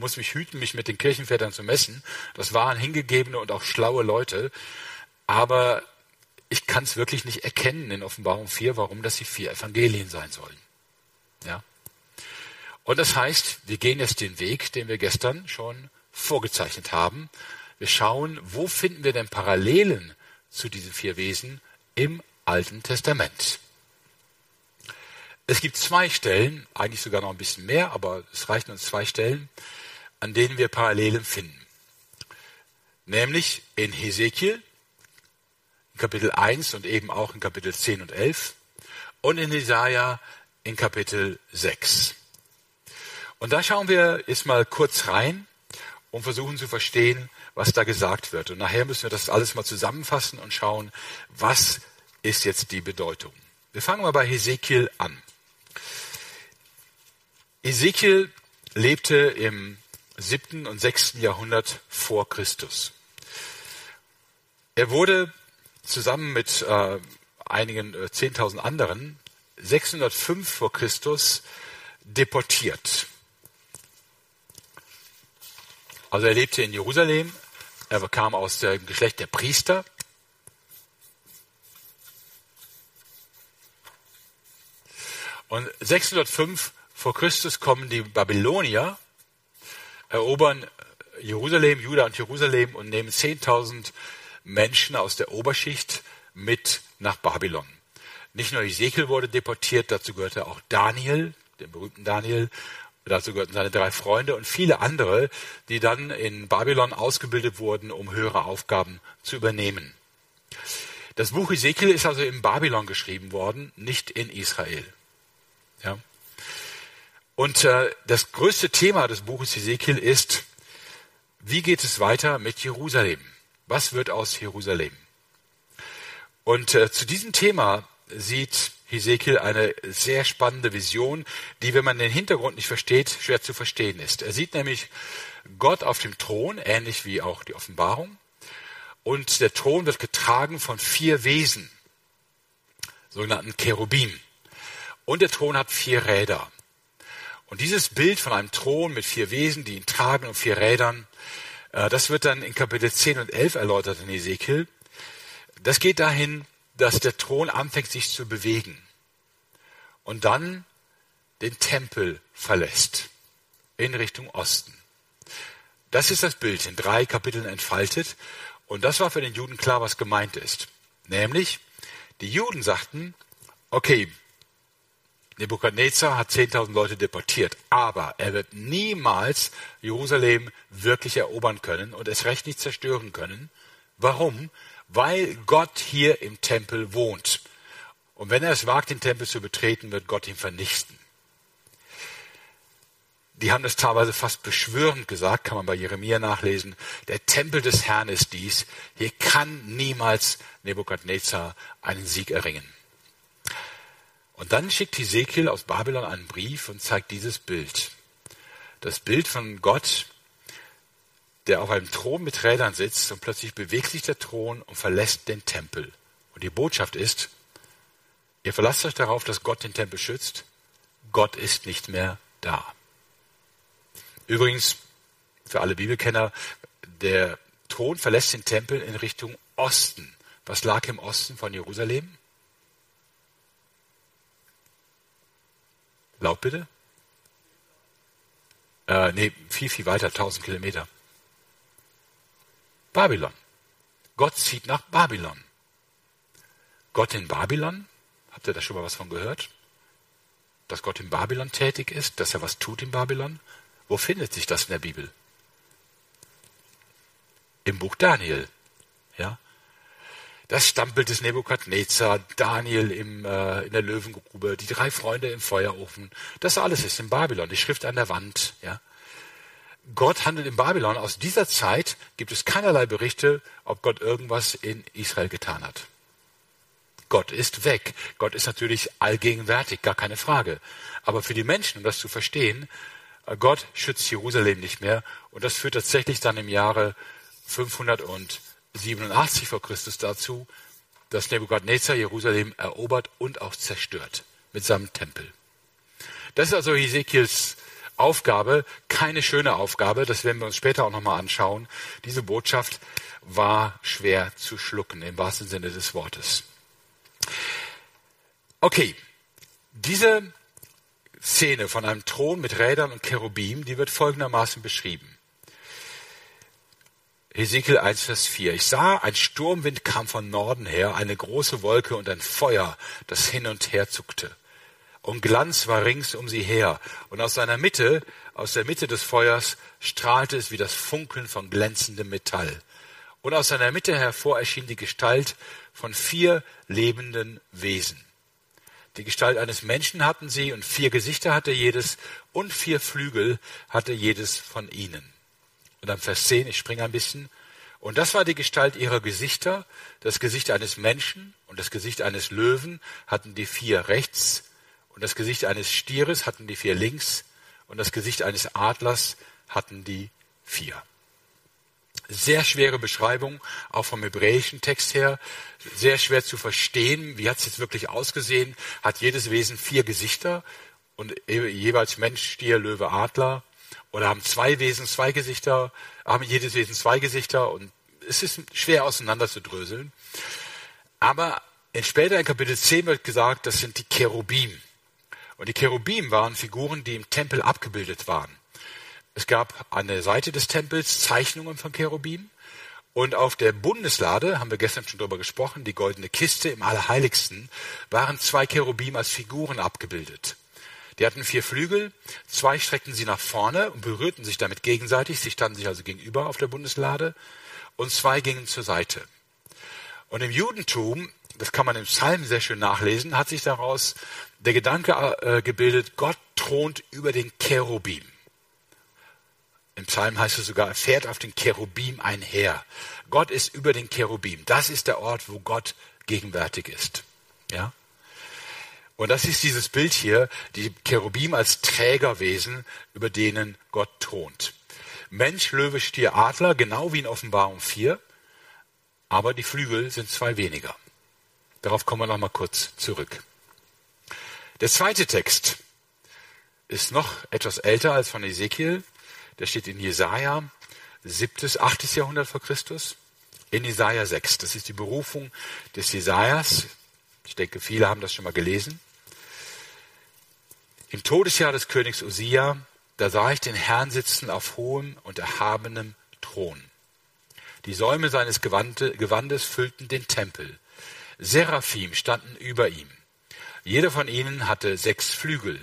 muss mich hüten, mich mit den Kirchenvätern zu messen. Das waren hingegebene und auch schlaue Leute. Aber ich kann es wirklich nicht erkennen in Offenbarung 4, warum das die vier Evangelien sein sollen. Ja. Und das heißt, wir gehen jetzt den Weg, den wir gestern schon vorgezeichnet haben. Wir schauen, wo finden wir denn Parallelen zu diesen vier Wesen im Alten Testament. Es gibt zwei Stellen, eigentlich sogar noch ein bisschen mehr, aber es reichen uns zwei Stellen, an denen wir Parallelen finden. Nämlich in Hesekiel, in Kapitel 1 und eben auch in Kapitel 10 und 11 und in Jesaja in Kapitel 6. Und da schauen wir jetzt mal kurz rein und versuchen zu verstehen, was da gesagt wird. Und nachher müssen wir das alles mal zusammenfassen und schauen, was ist jetzt die Bedeutung. Wir fangen mal bei Hesekiel an. Ezekiel lebte im siebten und sechsten Jahrhundert vor Christus. Er wurde zusammen mit äh, einigen äh, 10.000 anderen 605 vor Christus deportiert. Also er lebte in Jerusalem, er kam aus dem Geschlecht der Priester. Und 605 vor Christus kommen die Babylonier erobern Jerusalem, Juda und Jerusalem und nehmen 10.000 Menschen aus der Oberschicht mit nach Babylon. Nicht nur Ezekiel wurde deportiert, dazu gehörte auch Daniel, den berühmten Daniel, dazu gehörten seine drei Freunde und viele andere, die dann in Babylon ausgebildet wurden, um höhere Aufgaben zu übernehmen. Das Buch Ezekiel ist also in Babylon geschrieben worden, nicht in Israel. Ja. Und äh, das größte Thema des Buches Ezekiel ist, wie geht es weiter mit Jerusalem? Was wird aus Jerusalem? Und äh, zu diesem Thema sieht Hesekiel eine sehr spannende Vision, die, wenn man den Hintergrund nicht versteht, schwer zu verstehen ist. Er sieht nämlich Gott auf dem Thron, ähnlich wie auch die Offenbarung. Und der Thron wird getragen von vier Wesen, sogenannten Cherubim. Und der Thron hat vier Räder. Und dieses Bild von einem Thron mit vier Wesen, die ihn tragen und vier Rädern, äh, das wird dann in Kapitel 10 und 11 erläutert in Ezekiel. Das geht dahin, dass der Thron anfängt sich zu bewegen und dann den Tempel verlässt in Richtung Osten. Das ist das Bild in drei Kapiteln entfaltet und das war für den Juden klar, was gemeint ist. Nämlich, die Juden sagten, okay, Nebukadnezar hat 10.000 Leute deportiert, aber er wird niemals Jerusalem wirklich erobern können und es recht nicht zerstören können. Warum? Weil Gott hier im Tempel wohnt. Und wenn er es wagt, den Tempel zu betreten, wird Gott ihn vernichten. Die haben das teilweise fast beschwörend gesagt, kann man bei Jeremia nachlesen. Der Tempel des Herrn ist dies. Hier kann niemals Nebukadnezar einen Sieg erringen. Und dann schickt Hesekiel aus Babylon einen Brief und zeigt dieses Bild. Das Bild von Gott, der auf einem Thron mit Rädern sitzt und plötzlich bewegt sich der Thron und verlässt den Tempel. Und die Botschaft ist, ihr verlasst euch darauf, dass Gott den Tempel schützt. Gott ist nicht mehr da. Übrigens, für alle Bibelkenner, der Thron verlässt den Tempel in Richtung Osten. Was lag im Osten von Jerusalem? Laut bitte? Äh, nee, viel, viel weiter, 1000 Kilometer. Babylon. Gott zieht nach Babylon. Gott in Babylon? Habt ihr da schon mal was von gehört? Dass Gott in Babylon tätig ist, dass er was tut in Babylon? Wo findet sich das in der Bibel? Im Buch Daniel. Ja? Das Stammbild des Nebukadnezar, Daniel im, äh, in der Löwengrube, die drei Freunde im Feuerofen. Das alles ist in Babylon, die Schrift an der Wand. Ja? Gott handelt in Babylon. Aus dieser Zeit gibt es keinerlei Berichte, ob Gott irgendwas in Israel getan hat. Gott ist weg. Gott ist natürlich allgegenwärtig, gar keine Frage. Aber für die Menschen, um das zu verstehen, äh, Gott schützt Jerusalem nicht mehr. Und das führt tatsächlich dann im Jahre 587 vor Christus dazu, dass Nebukadnezar Jerusalem erobert und auch zerstört mit seinem Tempel. Das ist also Ezekiels Aufgabe, keine schöne Aufgabe, das werden wir uns später auch nochmal anschauen. Diese Botschaft war schwer zu schlucken, im wahrsten Sinne des Wortes. Okay, diese Szene von einem Thron mit Rädern und Cherubim, die wird folgendermaßen beschrieben. Hesekiel 1, Vers 4. Ich sah, ein Sturmwind kam von Norden her, eine große Wolke und ein Feuer, das hin und her zuckte. Und Glanz war rings um sie her. Und aus seiner Mitte, aus der Mitte des Feuers, strahlte es wie das Funkeln von glänzendem Metall. Und aus seiner Mitte hervor erschien die Gestalt von vier lebenden Wesen. Die Gestalt eines Menschen hatten sie und vier Gesichter hatte jedes und vier Flügel hatte jedes von ihnen. Und am Vers 10, ich springe ein bisschen. Und das war die Gestalt ihrer Gesichter. Das Gesicht eines Menschen und das Gesicht eines Löwen hatten die vier rechts. Und das Gesicht eines Stieres hatten die vier links. Und das Gesicht eines Adlers hatten die vier. Sehr schwere Beschreibung, auch vom hebräischen Text her. Sehr schwer zu verstehen. Wie hat es jetzt wirklich ausgesehen? Hat jedes Wesen vier Gesichter und jeweils Mensch, Stier, Löwe, Adler? Oder haben zwei Wesen zwei Gesichter, haben jedes Wesen zwei Gesichter und es ist schwer auseinanderzudröseln. Aber in später in Kapitel 10 wird gesagt, das sind die Cherubim. Und die Cherubim waren Figuren, die im Tempel abgebildet waren. Es gab an der Seite des Tempels Zeichnungen von Cherubim. Und auf der Bundeslade, haben wir gestern schon drüber gesprochen, die goldene Kiste im Allerheiligsten, waren zwei Cherubim als Figuren abgebildet. Die hatten vier Flügel, zwei streckten sie nach vorne und berührten sich damit gegenseitig, sie standen sich also gegenüber auf der Bundeslade, und zwei gingen zur Seite. Und im Judentum, das kann man im Psalm sehr schön nachlesen, hat sich daraus der Gedanke äh, gebildet, Gott thront über den Cherubim. Im Psalm heißt es sogar, er fährt auf den Cherubim einher. Gott ist über den Cherubim. Das ist der Ort, wo Gott gegenwärtig ist. Ja? Und das ist dieses Bild hier, die Cherubim als Trägerwesen, über denen Gott thront. Mensch, Löwe, Stier, Adler, genau wie in Offenbarung 4, aber die Flügel sind zwei weniger. Darauf kommen wir noch mal kurz zurück. Der zweite Text ist noch etwas älter als von Ezekiel. Der steht in Jesaja, siebtes, achtes Jahrhundert vor Christus. In Jesaja 6. Das ist die Berufung des Jesajas. Ich denke, viele haben das schon mal gelesen. Im Todesjahr des Königs Usia, da sah ich den Herrn sitzen auf hohem und erhabenem Thron. Die Säume seines Gewandes füllten den Tempel. Seraphim standen über ihm. Jeder von ihnen hatte sechs Flügel.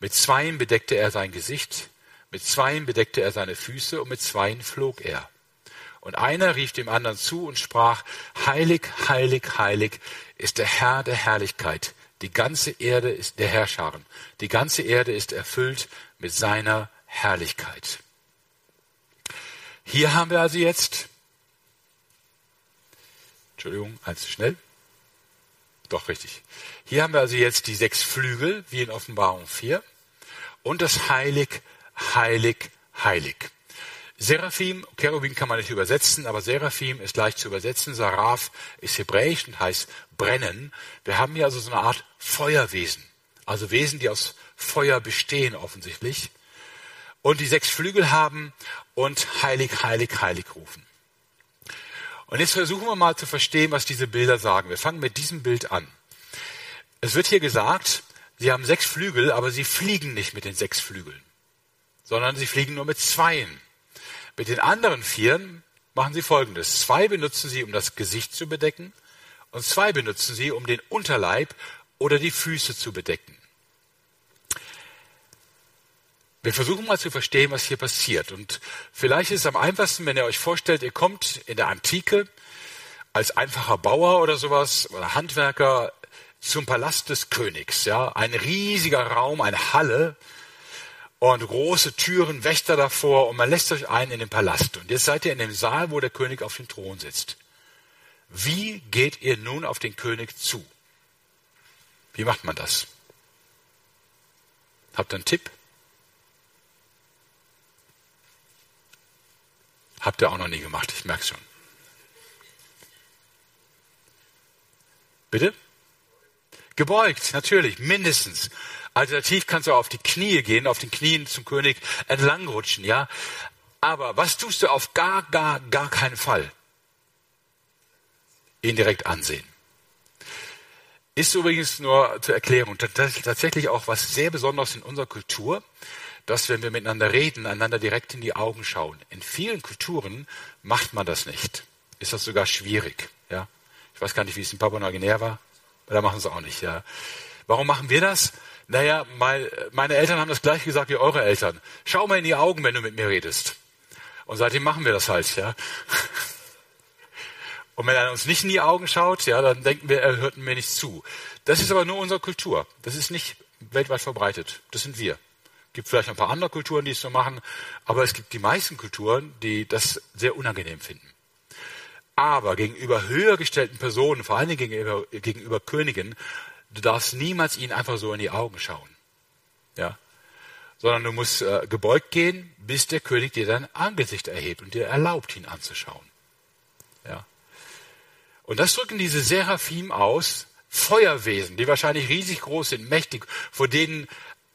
Mit zweien bedeckte er sein Gesicht, mit zweien bedeckte er seine Füße und mit zweien flog er. Und einer rief dem anderen zu und sprach, Heilig, heilig, heilig ist der Herr der Herrlichkeit. Die ganze Erde ist der Herrscharen. Die ganze Erde ist erfüllt mit seiner Herrlichkeit. Hier haben wir also jetzt, Entschuldigung, eins zu schnell. Doch richtig. Hier haben wir also jetzt die sechs Flügel, wie in Offenbarung 4, und das Heilig, Heilig, Heilig. Seraphim, Cherubim kann man nicht übersetzen, aber Seraphim ist leicht zu übersetzen. Saraf ist hebräisch und heißt brennen. Wir haben hier also so eine Art Feuerwesen. Also Wesen, die aus Feuer bestehen offensichtlich. Und die sechs Flügel haben und heilig, heilig, heilig rufen. Und jetzt versuchen wir mal zu verstehen, was diese Bilder sagen. Wir fangen mit diesem Bild an. Es wird hier gesagt, Sie haben sechs Flügel, aber sie fliegen nicht mit den sechs Flügeln, sondern sie fliegen nur mit zweien. Mit den anderen vieren machen sie Folgendes. Zwei benutzen sie, um das Gesicht zu bedecken und zwei benutzen sie, um den Unterleib oder die Füße zu bedecken. Wir versuchen mal zu verstehen, was hier passiert. Und vielleicht ist es am einfachsten, wenn ihr euch vorstellt, ihr kommt in der Antike als einfacher Bauer oder sowas oder Handwerker zum Palast des Königs. Ja, ein riesiger Raum, eine Halle und große Türen, Wächter davor und man lässt euch ein in den Palast. Und jetzt seid ihr in dem Saal, wo der König auf dem Thron sitzt. Wie geht ihr nun auf den König zu? Wie macht man das? Habt ihr einen Tipp? Habt ihr auch noch nie gemacht, ich merke schon. Bitte? Gebeugt, natürlich, mindestens. Alternativ kannst du auf die Knie gehen, auf den Knien zum König entlangrutschen, ja. Aber was tust du auf gar, gar, gar keinen Fall? Ihn direkt ansehen. Ist übrigens nur zur Erklärung tatsächlich auch was sehr Besonderes in unserer Kultur dass wenn wir miteinander reden, einander direkt in die Augen schauen. In vielen Kulturen macht man das nicht. Ist das sogar schwierig. Ja? Ich weiß gar nicht, wie es in Papua-Neuguinea war, aber da machen sie auch nicht. Ja? Warum machen wir das? Naja, meine Eltern haben das gleich gesagt wie eure Eltern. Schau mal in die Augen, wenn du mit mir redest. Und seitdem machen wir das halt, ja. Und wenn er uns nicht in die Augen schaut, ja, dann denken wir, er hört mir nicht zu. Das ist aber nur unsere Kultur. Das ist nicht weltweit verbreitet. Das sind wir gibt vielleicht ein paar andere Kulturen, die es so machen, aber es gibt die meisten Kulturen, die das sehr unangenehm finden. Aber gegenüber höher gestellten Personen, vor Dingen gegenüber, gegenüber Königen, du darfst niemals ihnen einfach so in die Augen schauen. Ja? Sondern du musst äh, gebeugt gehen, bis der König dir dein Angesicht erhebt und dir erlaubt, ihn anzuschauen. Ja? Und das drücken diese Seraphim aus, Feuerwesen, die wahrscheinlich riesig groß sind, mächtig, vor denen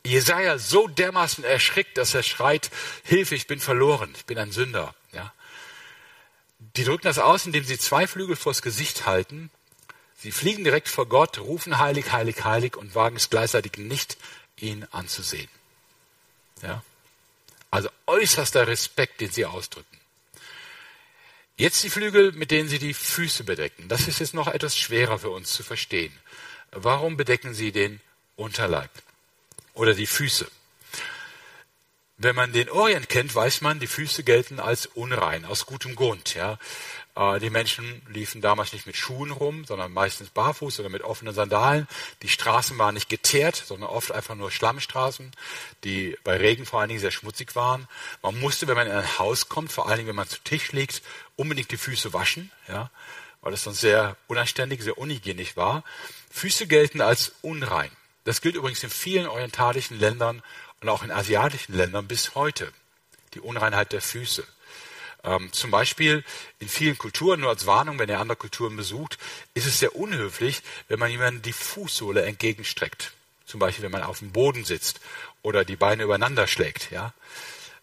Jesaja so dermaßen erschrickt, dass er schreit, Hilfe, ich bin verloren, ich bin ein Sünder. Ja. Die drücken das aus, indem sie zwei Flügel vors Gesicht halten. Sie fliegen direkt vor Gott, rufen heilig, heilig, heilig und wagen es gleichzeitig nicht, ihn anzusehen. Ja. Also äußerster Respekt, den sie ausdrücken. Jetzt die Flügel, mit denen sie die Füße bedecken. Das ist jetzt noch etwas schwerer für uns zu verstehen. Warum bedecken sie den Unterleib? oder die Füße. Wenn man den Orient kennt, weiß man, die Füße gelten als unrein, aus gutem Grund. Ja. Äh, die Menschen liefen damals nicht mit Schuhen rum, sondern meistens barfuß oder mit offenen Sandalen. Die Straßen waren nicht geteert, sondern oft einfach nur Schlammstraßen, die bei Regen vor allen Dingen sehr schmutzig waren. Man musste, wenn man in ein Haus kommt, vor allen Dingen, wenn man zu Tisch liegt, unbedingt die Füße waschen, ja, weil das sonst sehr unanständig, sehr unhygienisch war. Füße gelten als unrein. Das gilt übrigens in vielen orientalischen Ländern und auch in asiatischen Ländern bis heute. Die Unreinheit der Füße. Ähm, zum Beispiel in vielen Kulturen, nur als Warnung, wenn ihr andere Kulturen besucht, ist es sehr unhöflich, wenn man jemandem die Fußsohle entgegenstreckt. Zum Beispiel, wenn man auf dem Boden sitzt oder die Beine übereinander schlägt. Ja?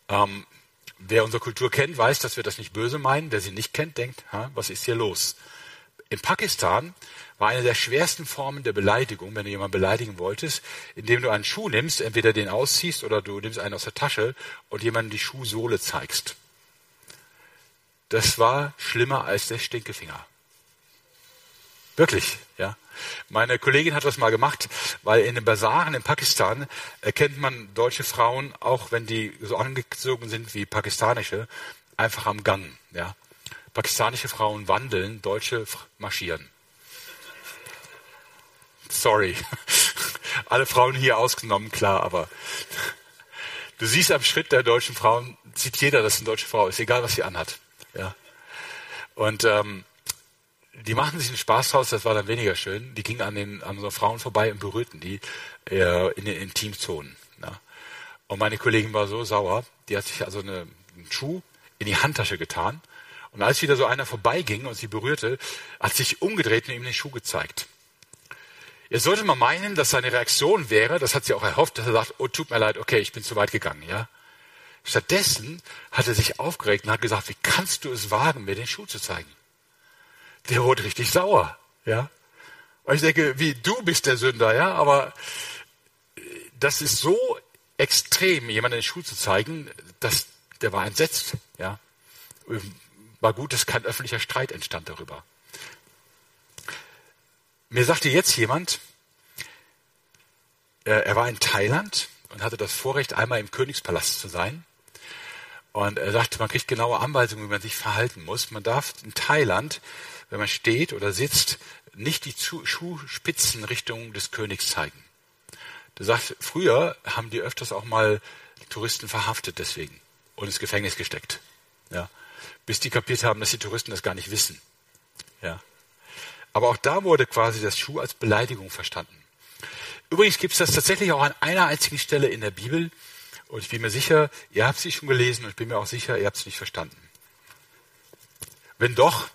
Ähm, wer unsere Kultur kennt, weiß, dass wir das nicht böse meinen. Wer sie nicht kennt, denkt, was ist hier los? In Pakistan war eine der schwersten Formen der Beleidigung, wenn du jemanden beleidigen wolltest, indem du einen Schuh nimmst, entweder den ausziehst oder du nimmst einen aus der Tasche und jemandem die Schuhsohle zeigst. Das war schlimmer als der Stinkefinger. Wirklich, ja. Meine Kollegin hat das mal gemacht, weil in den Basaren in Pakistan erkennt man deutsche Frauen, auch wenn die so angezogen sind wie pakistanische, einfach am Gang, ja. Pakistanische Frauen wandeln, Deutsche marschieren. Sorry. Alle Frauen hier ausgenommen, klar, aber du siehst am Schritt der deutschen Frauen, sieht jeder, dass es eine deutsche Frau ist, egal was sie anhat. Ja. Und ähm, die machten sich einen Spaß draus, das war dann weniger schön. Die gingen an den an so Frauen vorbei und berührten die äh, in den Intimzonen. Ja. Und meine Kollegin war so sauer, die hat sich also eine, einen Schuh in die Handtasche getan. Und als wieder so einer vorbeiging und sie berührte, hat sich umgedreht und ihm den Schuh gezeigt. Jetzt sollte man meinen, dass seine Reaktion wäre, das hat sie auch erhofft, dass er sagt, oh, tut mir leid, okay, ich bin zu weit gegangen, ja. Stattdessen hat er sich aufgeregt und hat gesagt, wie kannst du es wagen, mir den Schuh zu zeigen? Der wurde richtig sauer, ja. Und ich denke, wie du bist der Sünder, ja, aber das ist so extrem, jemanden den Schuh zu zeigen, dass der war entsetzt. Ja, war gut, dass kein öffentlicher Streit entstand darüber. Mir sagte jetzt jemand, äh, er war in Thailand und hatte das Vorrecht, einmal im Königspalast zu sein. Und er sagte, man kriegt genaue Anweisungen, wie man sich verhalten muss. Man darf in Thailand, wenn man steht oder sitzt, nicht die Schuhspitzen Richtung des Königs zeigen. Der sagt, früher haben die öfters auch mal Touristen verhaftet deswegen und ins Gefängnis gesteckt. Ja. Bis die kapiert haben, dass die Touristen das gar nicht wissen. Ja. Aber auch da wurde quasi das Schuh als Beleidigung verstanden. Übrigens gibt es das tatsächlich auch an einer einzigen Stelle in der Bibel. Und ich bin mir sicher, ihr habt sie schon gelesen und ich bin mir auch sicher, ihr habt es nicht verstanden. Wenn doch,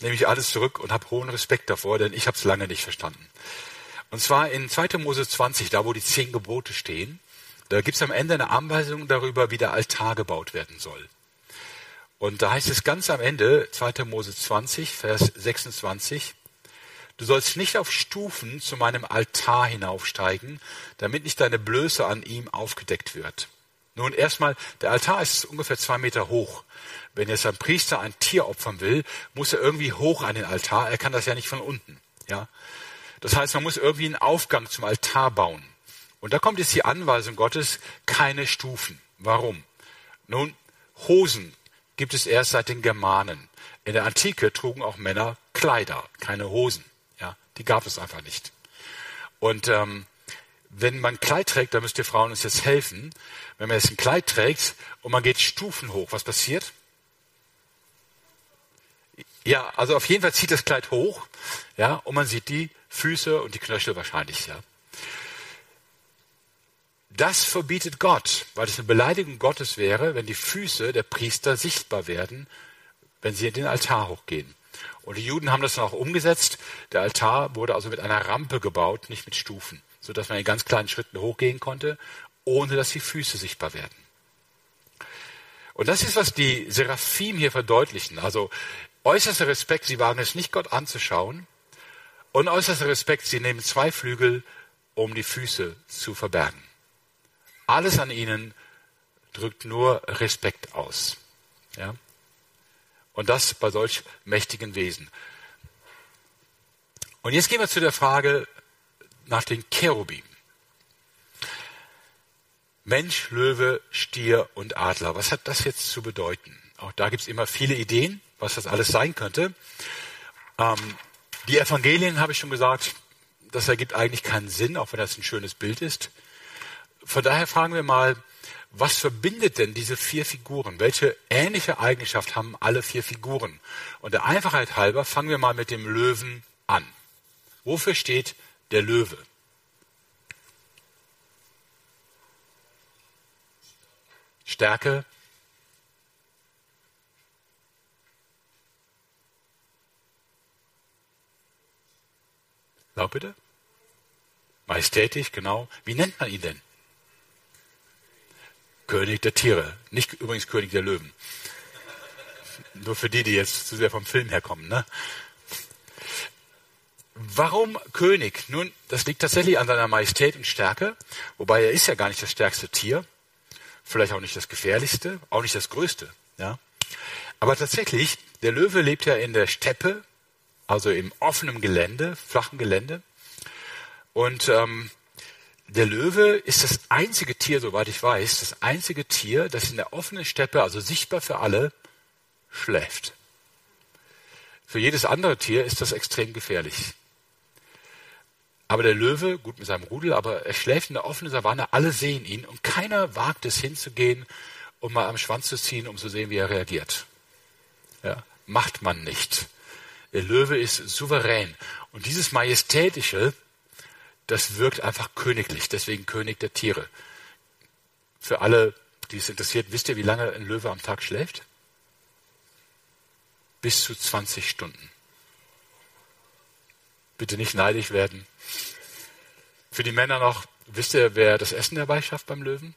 nehme ich alles zurück und habe hohen Respekt davor, denn ich habe es lange nicht verstanden. Und zwar in 2. Mose 20, da wo die zehn Gebote stehen, da gibt es am Ende eine Anweisung darüber, wie der Altar gebaut werden soll. Und da heißt es ganz am Ende, 2. Mose 20, Vers 26, Du sollst nicht auf Stufen zu meinem Altar hinaufsteigen, damit nicht deine Blöße an ihm aufgedeckt wird. Nun erstmal, der Altar ist ungefähr zwei Meter hoch. Wenn jetzt ein Priester ein Tier opfern will, muss er irgendwie hoch an den Altar. Er kann das ja nicht von unten. Ja, das heißt, man muss irgendwie einen Aufgang zum Altar bauen. Und da kommt jetzt die Anweisung Gottes: keine Stufen. Warum? Nun, Hosen gibt es erst seit den Germanen. In der Antike trugen auch Männer Kleider, keine Hosen. Die gab es einfach nicht. Und ähm, wenn man Kleid trägt, da müsst ihr Frauen uns jetzt helfen. Wenn man jetzt ein Kleid trägt und man geht Stufen hoch, was passiert? Ja, also auf jeden Fall zieht das Kleid hoch, ja, und man sieht die Füße und die Knöchel wahrscheinlich, ja. Das verbietet Gott, weil es eine Beleidigung Gottes wäre, wenn die Füße der Priester sichtbar werden, wenn sie in den Altar hochgehen. Und die Juden haben das dann auch umgesetzt. Der Altar wurde also mit einer Rampe gebaut, nicht mit Stufen, sodass man in ganz kleinen Schritten hochgehen konnte, ohne dass die Füße sichtbar werden. Und das ist, was die Seraphim hier verdeutlichen. Also äußerster Respekt, sie wagen es nicht, Gott anzuschauen. Und äußerster Respekt, sie nehmen zwei Flügel, um die Füße zu verbergen. Alles an ihnen drückt nur Respekt aus. Ja? Und das bei solch mächtigen Wesen. Und jetzt gehen wir zu der Frage nach den Cherubim. Mensch, Löwe, Stier und Adler. Was hat das jetzt zu bedeuten? Auch da gibt es immer viele Ideen, was das alles sein könnte. Ähm, die Evangelien, habe ich schon gesagt, das ergibt eigentlich keinen Sinn, auch wenn das ein schönes Bild ist. Von daher fragen wir mal, was verbindet denn diese vier Figuren? Welche ähnliche Eigenschaft haben alle vier Figuren? Und der Einfachheit halber fangen wir mal mit dem Löwen an. Wofür steht der Löwe? Stärke. Laut bitte? Majestätisch, genau. Wie nennt man ihn denn? König der Tiere, nicht übrigens König der Löwen. Nur für die, die jetzt zu sehr vom Film herkommen. Ne? Warum König? Nun, das liegt tatsächlich an seiner Majestät und Stärke, wobei er ist ja gar nicht das stärkste Tier, vielleicht auch nicht das gefährlichste, auch nicht das größte. Ja? Aber tatsächlich, der Löwe lebt ja in der Steppe, also im offenen Gelände, flachen Gelände. Und ähm, der Löwe ist das einzige Tier, soweit ich weiß, das einzige Tier, das in der offenen Steppe, also sichtbar für alle, schläft. Für jedes andere Tier ist das extrem gefährlich. Aber der Löwe, gut mit seinem Rudel, aber er schläft in der offenen Savanne, alle sehen ihn und keiner wagt es hinzugehen und mal am Schwanz zu ziehen, um zu sehen, wie er reagiert. Ja, macht man nicht. Der Löwe ist souverän. Und dieses Majestätische, das wirkt einfach königlich, deswegen König der Tiere. Für alle, die es interessiert, wisst ihr, wie lange ein Löwe am Tag schläft? Bis zu 20 Stunden. Bitte nicht neidisch werden. Für die Männer noch, wisst ihr, wer das Essen dabei schafft beim Löwen?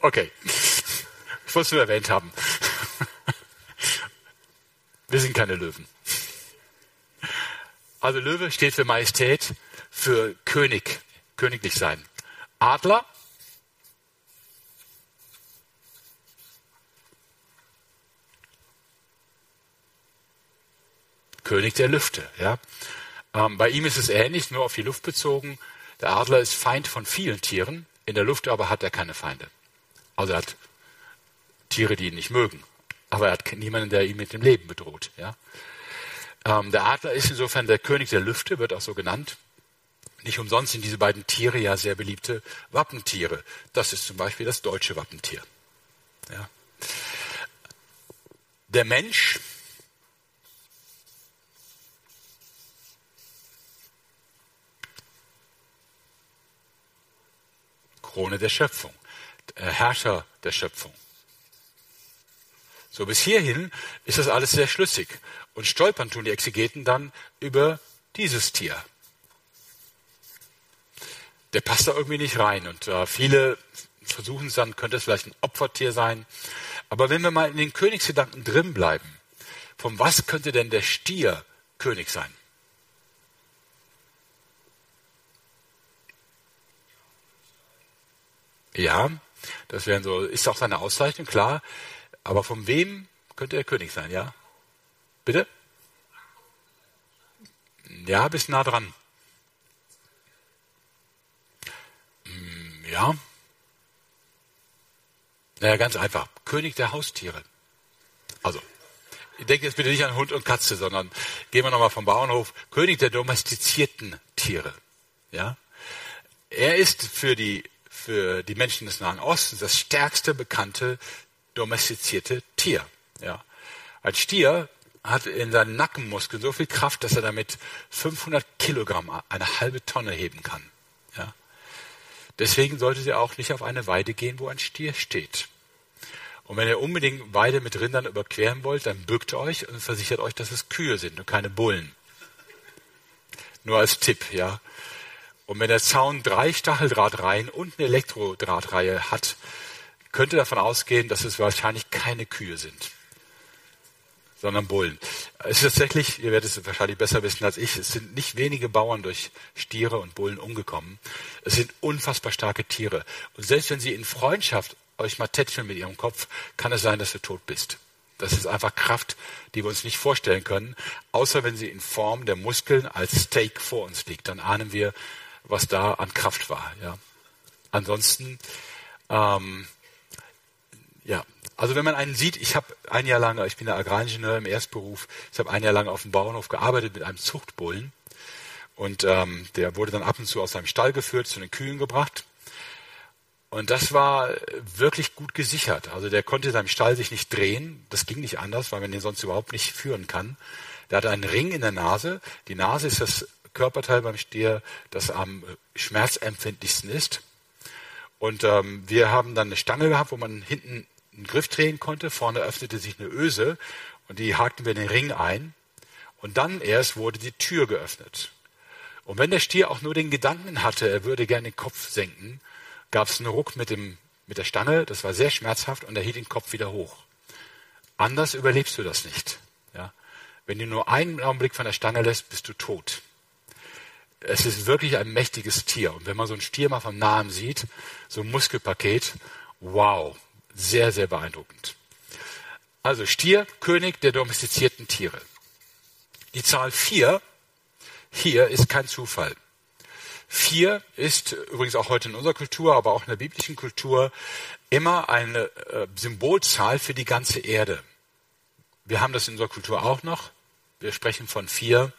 Okay. Ich wollte es nur erwähnt haben. Wir sind keine Löwen. Also Löwe steht für Majestät, für König. königlich sein. Adler, König der Lüfte. Ja? Ähm, bei ihm ist es ähnlich, nur auf die Luft bezogen. Der Adler ist Feind von vielen Tieren, in der Luft aber hat er keine Feinde. Also er hat Tiere, die ihn nicht mögen, aber er hat niemanden, der ihn mit dem Leben bedroht. Ja? Ähm, der Adler ist insofern der König der Lüfte, wird auch so genannt. Nicht umsonst sind diese beiden Tiere ja sehr beliebte Wappentiere. Das ist zum Beispiel das deutsche Wappentier. Ja. Der Mensch Krone der Schöpfung, Herrscher der Schöpfung. So, bis hierhin ist das alles sehr schlüssig. Und stolpern tun die Exegeten dann über dieses Tier. Der passt da irgendwie nicht rein. Und äh, viele versuchen es dann, könnte es vielleicht ein Opfertier sein. Aber wenn wir mal in den Königsgedanken drin bleiben, von was könnte denn der Stier König sein? Ja, das wären so, ist auch seine Auszeichnung, klar. Aber von wem könnte er König sein, ja? Bitte? Ja, bist nah dran. Hm, ja. Naja, ganz einfach. König der Haustiere. Also, ich denke jetzt bitte nicht an Hund und Katze, sondern gehen wir nochmal vom Bauernhof. König der domestizierten Tiere. Ja. Er ist für die für die Menschen des Nahen Ostens das stärkste bekannte domestizierte Tier. Ja. Ein Stier hat in seinen Nackenmuskeln so viel Kraft, dass er damit 500 Kilogramm, eine halbe Tonne heben kann. Ja. Deswegen solltet ihr auch nicht auf eine Weide gehen, wo ein Stier steht. Und wenn ihr unbedingt Weide mit Rindern überqueren wollt, dann bückt euch und versichert euch, dass es Kühe sind und keine Bullen. Nur als Tipp, ja. Und wenn der Zaun drei Stacheldrahtreihen und eine Elektrodrahtreihe hat, könnte davon ausgehen, dass es wahrscheinlich keine Kühe sind, sondern Bullen. Es ist tatsächlich, ihr werdet es wahrscheinlich besser wissen als ich, es sind nicht wenige Bauern durch Stiere und Bullen umgekommen. Es sind unfassbar starke Tiere. Und selbst wenn sie in Freundschaft euch mal tätscheln mit ihrem Kopf, kann es sein, dass du tot bist. Das ist einfach Kraft, die wir uns nicht vorstellen können, außer wenn sie in Form der Muskeln als Steak vor uns liegt. Dann ahnen wir, was da an Kraft war. Ja. Ansonsten, ähm, ja, also wenn man einen sieht, ich habe ein Jahr lang, ich bin der Agraringenieur im Erstberuf, ich habe ein Jahr lang auf dem Bauernhof gearbeitet mit einem Zuchtbullen und ähm, der wurde dann ab und zu aus seinem Stall geführt, zu den Kühen gebracht. Und das war wirklich gut gesichert. Also der konnte seinem Stall sich nicht drehen. Das ging nicht anders, weil man den sonst überhaupt nicht führen kann. Der hatte einen Ring in der Nase. Die Nase ist das Körperteil beim Stier, das am schmerzempfindlichsten ist. Und ähm, wir haben dann eine Stange gehabt, wo man hinten einen Griff drehen konnte. Vorne öffnete sich eine Öse und die hakten wir in den Ring ein. Und dann erst wurde die Tür geöffnet. Und wenn der Stier auch nur den Gedanken hatte, er würde gerne den Kopf senken, gab es einen Ruck mit, dem, mit der Stange. Das war sehr schmerzhaft und er hielt den Kopf wieder hoch. Anders überlebst du das nicht. Ja? Wenn du nur einen Augenblick von der Stange lässt, bist du tot es ist wirklich ein mächtiges Tier. Und wenn man so einen Stier mal von nahem sieht, so ein Muskelpaket, wow, sehr, sehr beeindruckend. Also Stier, König der domestizierten Tiere. Die Zahl vier hier ist kein Zufall. Vier ist übrigens auch heute in unserer Kultur, aber auch in der biblischen Kultur immer eine äh, Symbolzahl für die ganze Erde. Wir haben das in unserer Kultur auch noch. Wir sprechen von vier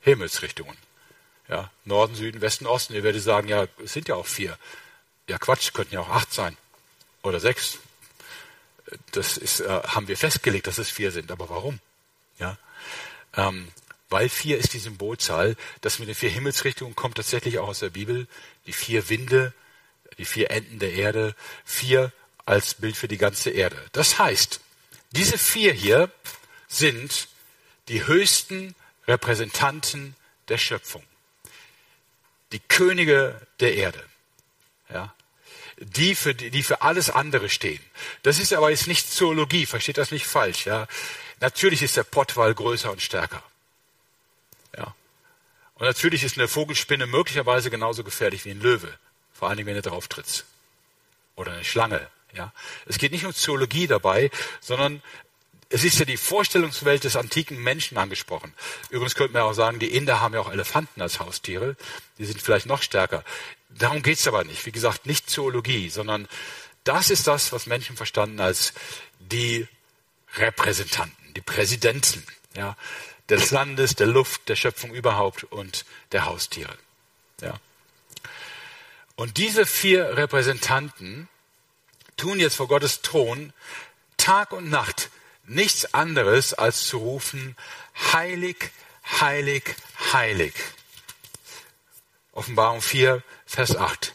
Himmelsrichtungen. Ja, Norden, Süden, Westen, Osten. Ihr werdet sagen, ja, es sind ja auch vier. Ja, Quatsch, könnten ja auch acht sein. Oder sechs. Das ist, äh, haben wir festgelegt, dass es vier sind. Aber warum? Ja, ähm, weil vier ist die Symbolzahl. Das mit den vier Himmelsrichtungen kommt tatsächlich auch aus der Bibel. Die vier Winde, die vier Enden der Erde. Vier als Bild für die ganze Erde. Das heißt, diese vier hier sind die höchsten Repräsentanten der Schöpfung die Könige der Erde, ja, die für, die für alles andere stehen. Das ist aber jetzt nicht Zoologie, versteht das nicht falsch. Ja. Natürlich ist der Pottwal größer und stärker. Ja. Und natürlich ist eine Vogelspinne möglicherweise genauso gefährlich wie ein Löwe. Vor allen Dingen, wenn er drauf tritt. Oder eine Schlange. Ja. Es geht nicht um Zoologie dabei, sondern es ist ja die Vorstellungswelt des antiken Menschen angesprochen. Übrigens könnte man auch sagen, die Inder haben ja auch Elefanten als Haustiere. Die sind vielleicht noch stärker. Darum geht's aber nicht. Wie gesagt, nicht Zoologie, sondern das ist das, was Menschen verstanden als die Repräsentanten, die Präsidenten ja, des Landes, der Luft, der Schöpfung überhaupt und der Haustiere. Ja. Und diese vier Repräsentanten tun jetzt vor Gottes Thron Tag und Nacht nichts anderes als zu rufen, heilig, heilig, heilig. Offenbarung 4, Vers 8.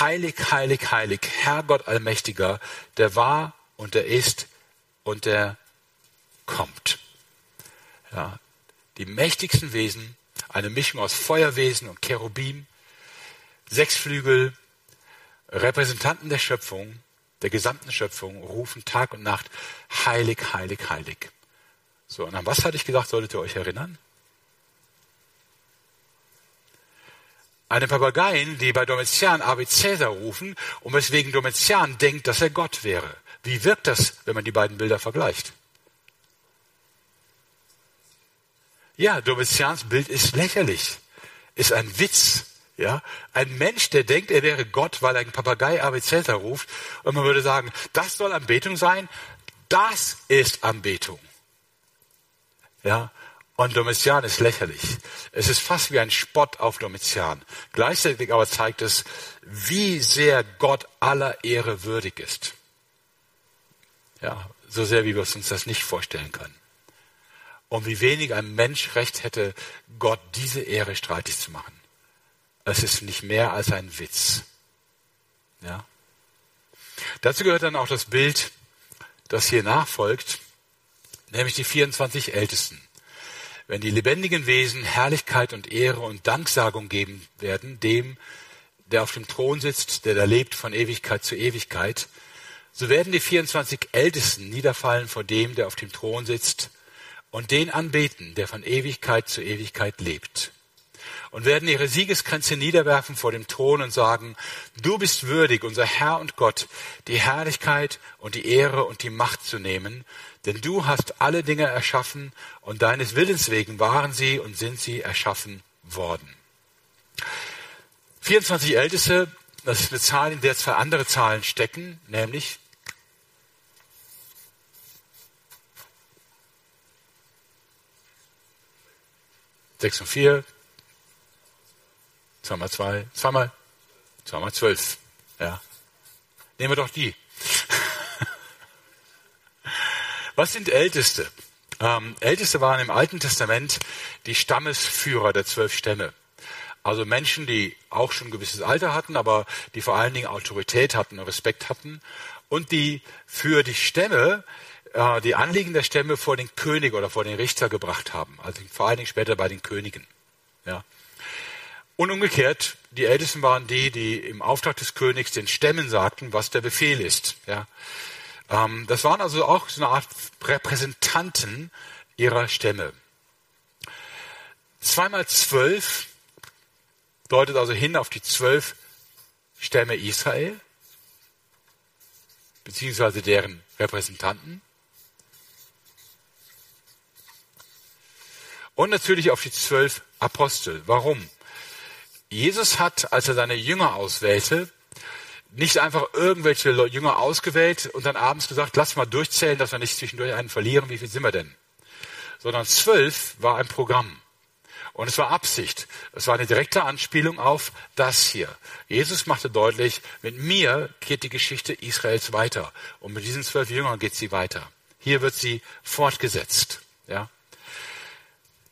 Heilig, heilig, heilig, Herr Gott Allmächtiger, der war und der ist und der kommt. Ja, die mächtigsten Wesen, eine Mischung aus Feuerwesen und Cherubim, sechs Flügel, Repräsentanten der Schöpfung, der gesamten Schöpfung, rufen Tag und Nacht, heilig, heilig, heilig. So, und an was hatte ich gesagt, solltet ihr euch erinnern? Eine Papageien, die bei Domitian Ave Caesar rufen und weswegen Domitian denkt, dass er Gott wäre. Wie wirkt das, wenn man die beiden Bilder vergleicht? Ja, Domitians Bild ist lächerlich, ist ein Witz. Ja, ein Mensch, der denkt, er wäre Gott, weil er einen Papagei Caesar ruft, und man würde sagen, das soll Anbetung sein, das ist Anbetung. Ja, und Domitian ist lächerlich. Es ist fast wie ein Spott auf Domitian. Gleichzeitig aber zeigt es, wie sehr Gott aller Ehre würdig ist. Ja, so sehr, wie wir uns das nicht vorstellen können. Und wie wenig ein Mensch Recht hätte, Gott diese Ehre streitig zu machen. Es ist nicht mehr als ein Witz. Ja. Dazu gehört dann auch das Bild, das hier nachfolgt, nämlich die 24 Ältesten. Wenn die lebendigen Wesen Herrlichkeit und Ehre und Danksagung geben werden, dem, der auf dem Thron sitzt, der da lebt von Ewigkeit zu Ewigkeit, so werden die 24 Ältesten niederfallen vor dem, der auf dem Thron sitzt, und den anbeten, der von Ewigkeit zu Ewigkeit lebt und werden ihre Siegeskränze niederwerfen vor dem Thron und sagen, du bist würdig, unser Herr und Gott, die Herrlichkeit und die Ehre und die Macht zu nehmen, denn du hast alle Dinge erschaffen und deines Willens wegen waren sie und sind sie erschaffen worden. 24 Älteste, das ist eine Zahl, in der zwei andere Zahlen stecken, nämlich sechs und vier, Zweimal zwei, zweimal, zweimal zwölf. Ja. Nehmen wir doch die. Was sind Älteste? Ähm, Älteste waren im Alten Testament die Stammesführer der zwölf Stämme. Also Menschen, die auch schon ein gewisses Alter hatten, aber die vor allen Dingen Autorität hatten und Respekt hatten und die für die Stämme äh, die Anliegen der Stämme vor den König oder vor den Richter gebracht haben. Also vor allen Dingen später bei den Königen. Ja. Und umgekehrt, die Ältesten waren die, die im Auftrag des Königs den Stämmen sagten, was der Befehl ist. Ja. Ähm, das waren also auch so eine Art Repräsentanten ihrer Stämme. Zweimal zwölf deutet also hin auf die zwölf Stämme Israel, beziehungsweise deren Repräsentanten. Und natürlich auf die zwölf Apostel. Warum? Jesus hat, als er seine Jünger auswählte, nicht einfach irgendwelche Jünger ausgewählt und dann abends gesagt, lass mal durchzählen, dass wir nicht zwischendurch einen verlieren, wie viel sind wir denn? Sondern zwölf war ein Programm. Und es war Absicht. Es war eine direkte Anspielung auf das hier. Jesus machte deutlich, mit mir geht die Geschichte Israels weiter. Und mit diesen zwölf Jüngern geht sie weiter. Hier wird sie fortgesetzt. Ja.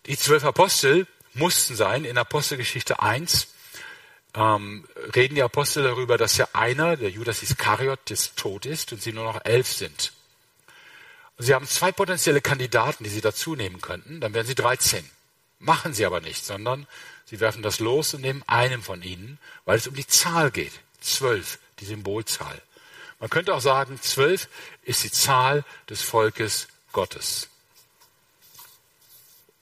Die zwölf Apostel mussten sein. In Apostelgeschichte 1 ähm, reden die Apostel darüber, dass ja einer, der Judas Iskariot, des tot ist und sie nur noch elf sind. Und sie haben zwei potenzielle Kandidaten, die sie dazu nehmen könnten, dann wären sie 13. Machen sie aber nicht, sondern sie werfen das los und nehmen einen von ihnen, weil es um die Zahl geht. Zwölf, die Symbolzahl. Man könnte auch sagen, zwölf ist die Zahl des Volkes Gottes.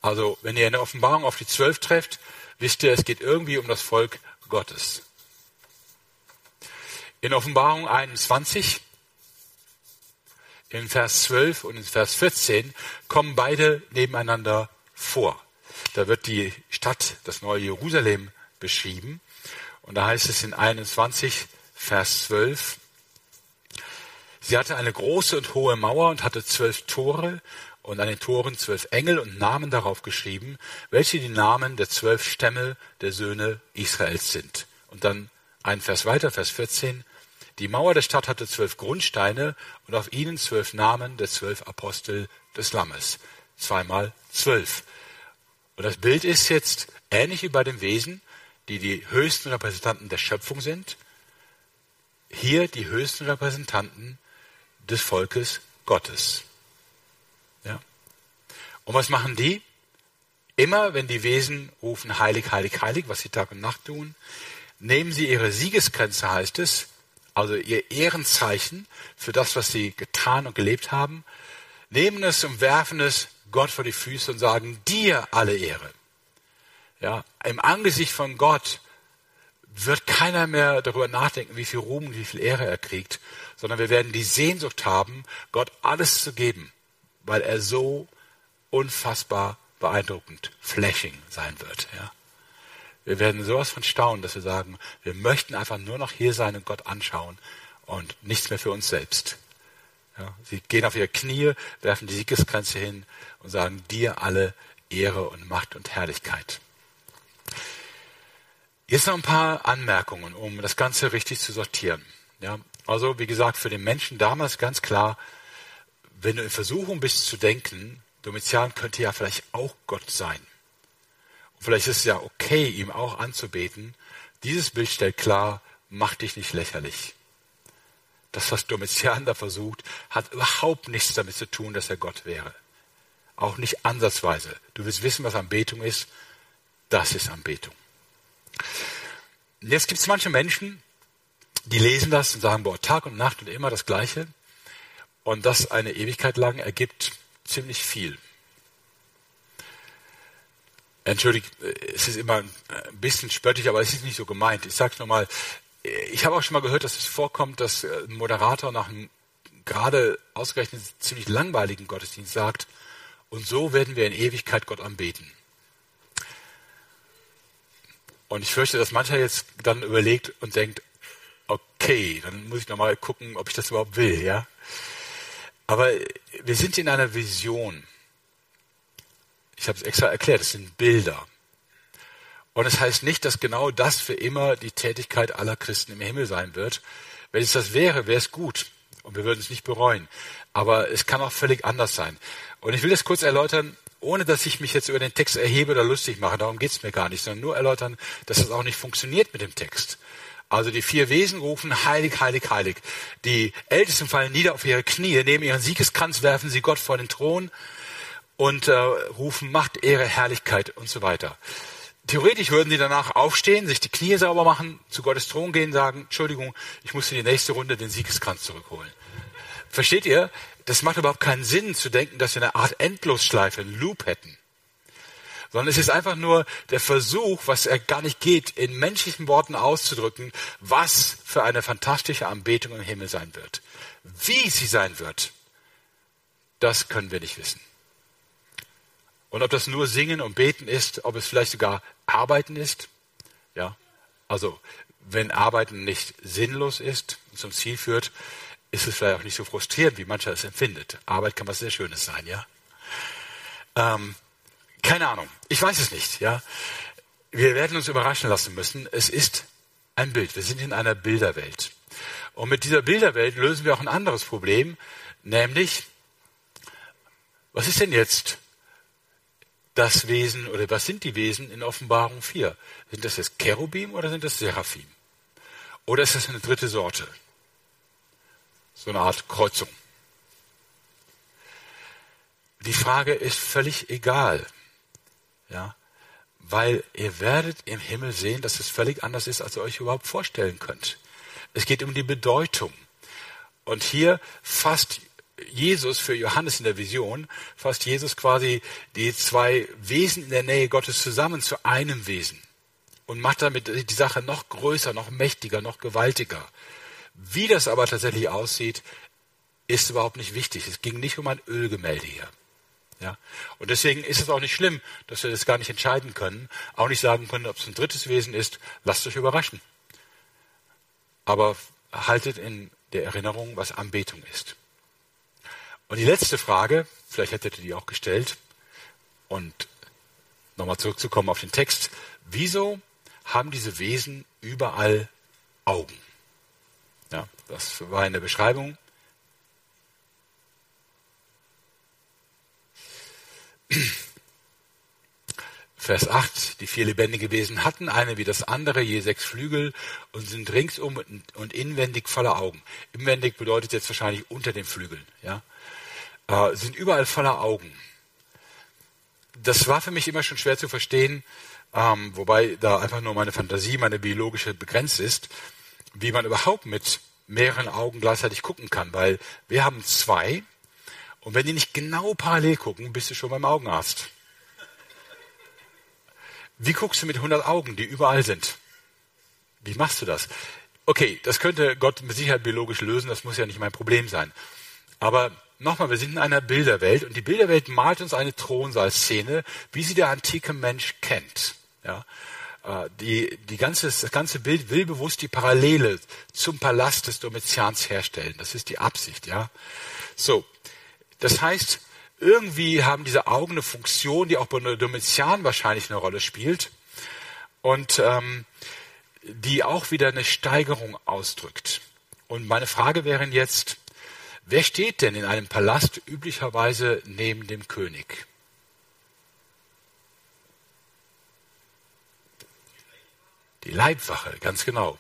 Also, wenn ihr in der Offenbarung auf die zwölf trefft, wisst ihr, es geht irgendwie um das Volk Gottes. In Offenbarung 21, in Vers 12 und in Vers 14 kommen beide nebeneinander vor. Da wird die Stadt, das neue Jerusalem beschrieben. Und da heißt es in 21, Vers 12, Sie hatte eine große und hohe Mauer und hatte zwölf Tore und an den Toren zwölf Engel und Namen darauf geschrieben, welche die Namen der zwölf Stämme der Söhne Israels sind. Und dann ein Vers weiter, Vers 14. Die Mauer der Stadt hatte zwölf Grundsteine und auf ihnen zwölf Namen der zwölf Apostel des Lammes. Zweimal zwölf. Und das Bild ist jetzt ähnlich wie bei den Wesen, die die höchsten Repräsentanten der Schöpfung sind. Hier die höchsten Repräsentanten des Volkes Gottes. Und was machen die? Immer wenn die Wesen rufen heilig, heilig, heilig, was sie Tag und Nacht tun, nehmen sie ihre Siegesgrenze, heißt es, also ihr Ehrenzeichen für das, was sie getan und gelebt haben, nehmen es und werfen es Gott vor die Füße und sagen, dir alle Ehre. Ja, im Angesicht von Gott wird keiner mehr darüber nachdenken, wie viel Ruhm und wie viel Ehre er kriegt, sondern wir werden die Sehnsucht haben, Gott alles zu geben, weil er so unfassbar beeindruckend, flashing sein wird. Ja. Wir werden sowas von staunen, dass wir sagen, wir möchten einfach nur noch hier sein und Gott anschauen und nichts mehr für uns selbst. Ja, sie gehen auf ihre Knie, werfen die Siegesgrenze hin und sagen, dir alle Ehre und Macht und Herrlichkeit. Jetzt noch ein paar Anmerkungen, um das Ganze richtig zu sortieren. Ja, also, wie gesagt, für den Menschen damals ganz klar, wenn du in Versuchung bist zu denken, Domitian könnte ja vielleicht auch Gott sein. Und vielleicht ist es ja okay, ihm auch anzubeten. Dieses Bild stellt klar, mach dich nicht lächerlich. Das, was Domitian da versucht, hat überhaupt nichts damit zu tun, dass er Gott wäre. Auch nicht ansatzweise. Du willst wissen, was Anbetung ist. Das ist Anbetung. Jetzt gibt es manche Menschen, die lesen das und sagen, boah, Tag und Nacht und immer das Gleiche. Und das eine Ewigkeit lang ergibt ziemlich viel. Entschuldigt, es ist immer ein bisschen spöttisch, aber es ist nicht so gemeint. Ich sage es nochmal, ich habe auch schon mal gehört, dass es vorkommt, dass ein Moderator nach einem gerade ausgerechnet ziemlich langweiligen Gottesdienst sagt, und so werden wir in Ewigkeit Gott anbeten. Und ich fürchte, dass mancher jetzt dann überlegt und denkt, okay, dann muss ich nochmal gucken, ob ich das überhaupt will, ja. Aber wir sind in einer Vision. Ich habe es extra erklärt, es sind Bilder. Und es das heißt nicht, dass genau das für immer die Tätigkeit aller Christen im Himmel sein wird. Wenn es das wäre, wäre es gut und wir würden es nicht bereuen. Aber es kann auch völlig anders sein. Und ich will das kurz erläutern, ohne dass ich mich jetzt über den Text erhebe oder lustig mache, darum geht es mir gar nicht, sondern nur erläutern, dass das auch nicht funktioniert mit dem Text. Also die vier Wesen rufen heilig, heilig, heilig. Die Ältesten fallen nieder auf ihre Knie, nehmen ihren Siegeskranz, werfen sie Gott vor den Thron und äh, rufen Macht, Ehre, Herrlichkeit und so weiter. Theoretisch würden sie danach aufstehen, sich die Knie sauber machen, zu Gottes Thron gehen, sagen, Entschuldigung, ich muss in die nächste Runde den Siegeskranz zurückholen. Versteht ihr? Das macht überhaupt keinen Sinn zu denken, dass wir eine Art Endlosschleife, Loop hätten. Sondern es ist einfach nur der Versuch, was er gar nicht geht, in menschlichen Worten auszudrücken, was für eine fantastische Anbetung im Himmel sein wird. Wie sie sein wird, das können wir nicht wissen. Und ob das nur Singen und Beten ist, ob es vielleicht sogar Arbeiten ist, ja, also wenn Arbeiten nicht sinnlos ist und zum Ziel führt, ist es vielleicht auch nicht so frustrierend, wie mancher es empfindet. Arbeit kann was sehr Schönes sein, ja. Ähm, keine Ahnung. Ich weiß es nicht, ja. Wir werden uns überraschen lassen müssen. Es ist ein Bild. Wir sind in einer Bilderwelt. Und mit dieser Bilderwelt lösen wir auch ein anderes Problem, nämlich, was ist denn jetzt das Wesen oder was sind die Wesen in Offenbarung 4? Sind das jetzt Cherubim oder sind das Seraphim? Oder ist das eine dritte Sorte? so eine Art Kreuzung. Die Frage ist völlig egal, ja, weil ihr werdet im Himmel sehen, dass es völlig anders ist, als ihr euch überhaupt vorstellen könnt. Es geht um die Bedeutung. Und hier fasst Jesus für Johannes in der Vision, fasst Jesus quasi die zwei Wesen in der Nähe Gottes zusammen zu einem Wesen. und macht damit die Sache noch größer, noch mächtiger, noch gewaltiger. Wie das aber tatsächlich aussieht, ist überhaupt nicht wichtig. Es ging nicht um ein Ölgemälde hier. Ja? Und deswegen ist es auch nicht schlimm, dass wir das gar nicht entscheiden können, auch nicht sagen können, ob es ein drittes Wesen ist. Lasst euch überraschen. Aber haltet in der Erinnerung, was Anbetung ist. Und die letzte Frage, vielleicht hättet ihr die auch gestellt, und nochmal zurückzukommen auf den Text, wieso haben diese Wesen überall Augen? Ja, das war eine Beschreibung. Vers 8, die vier lebendigen Wesen hatten eine wie das andere, je sechs Flügel und sind ringsum und inwendig voller Augen. Inwendig bedeutet jetzt wahrscheinlich unter den Flügeln, ja. Äh, sind überall voller Augen. Das war für mich immer schon schwer zu verstehen, ähm, wobei da einfach nur meine Fantasie, meine biologische begrenzt ist, wie man überhaupt mit mehreren Augen gleichzeitig gucken kann, weil wir haben zwei und wenn die nicht genau parallel gucken, bist du schon beim Augenarzt. Wie guckst du mit 100 Augen, die überall sind? Wie machst du das? Okay, das könnte Gott mit Sicherheit biologisch lösen, das muss ja nicht mein Problem sein. Aber nochmal, wir sind in einer Bilderwelt und die Bilderwelt malt uns eine Thronsaalszene, wie sie der antike Mensch kennt. Ja, äh, die, die ganze, das ganze Bild will bewusst die Parallele zum Palast des Domitians herstellen. Das ist die Absicht, ja. So. Das heißt, irgendwie haben diese Augen eine Funktion, die auch bei Domitian wahrscheinlich eine Rolle spielt und ähm, die auch wieder eine Steigerung ausdrückt. Und meine Frage wäre jetzt, wer steht denn in einem Palast üblicherweise neben dem König? Die Leibwache, ganz genau.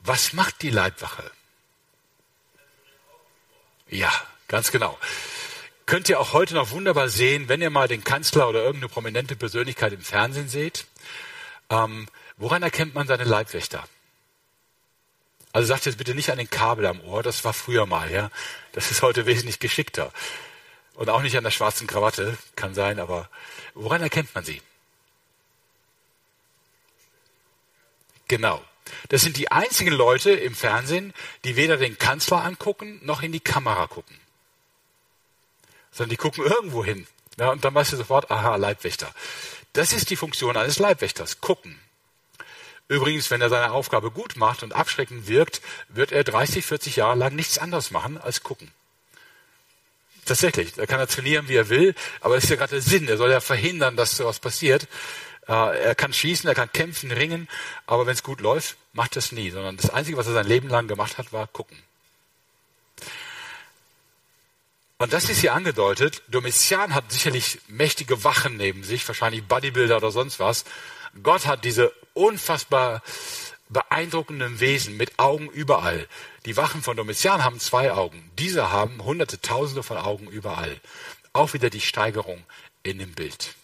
Was macht die Leibwache? Ja, Ganz genau. Könnt ihr auch heute noch wunderbar sehen, wenn ihr mal den Kanzler oder irgendeine prominente Persönlichkeit im Fernsehen seht. Ähm, woran erkennt man seine Leibwächter? Also sagt jetzt bitte nicht an den Kabel am Ohr, das war früher mal, ja. Das ist heute wesentlich geschickter. Und auch nicht an der schwarzen Krawatte, kann sein, aber woran erkennt man sie? Genau. Das sind die einzigen Leute im Fernsehen, die weder den Kanzler angucken, noch in die Kamera gucken sondern die gucken irgendwo hin. Ja, und dann weißt du sofort, aha, Leibwächter. Das ist die Funktion eines Leibwächters, gucken. Übrigens, wenn er seine Aufgabe gut macht und abschreckend wirkt, wird er 30, 40 Jahre lang nichts anderes machen als gucken. Tatsächlich, da kann er trainieren, wie er will, aber das ist ja gerade der Sinn. Er soll ja verhindern, dass sowas passiert. Äh, er kann schießen, er kann kämpfen, ringen, aber wenn es gut läuft, macht er es nie, sondern das Einzige, was er sein Leben lang gemacht hat, war gucken. Und das ist hier angedeutet. Domitian hat sicherlich mächtige Wachen neben sich, wahrscheinlich Bodybuilder oder sonst was. Gott hat diese unfassbar beeindruckenden Wesen mit Augen überall. Die Wachen von Domitian haben zwei Augen. Diese haben hunderte, tausende von Augen überall. Auch wieder die Steigerung in dem Bild.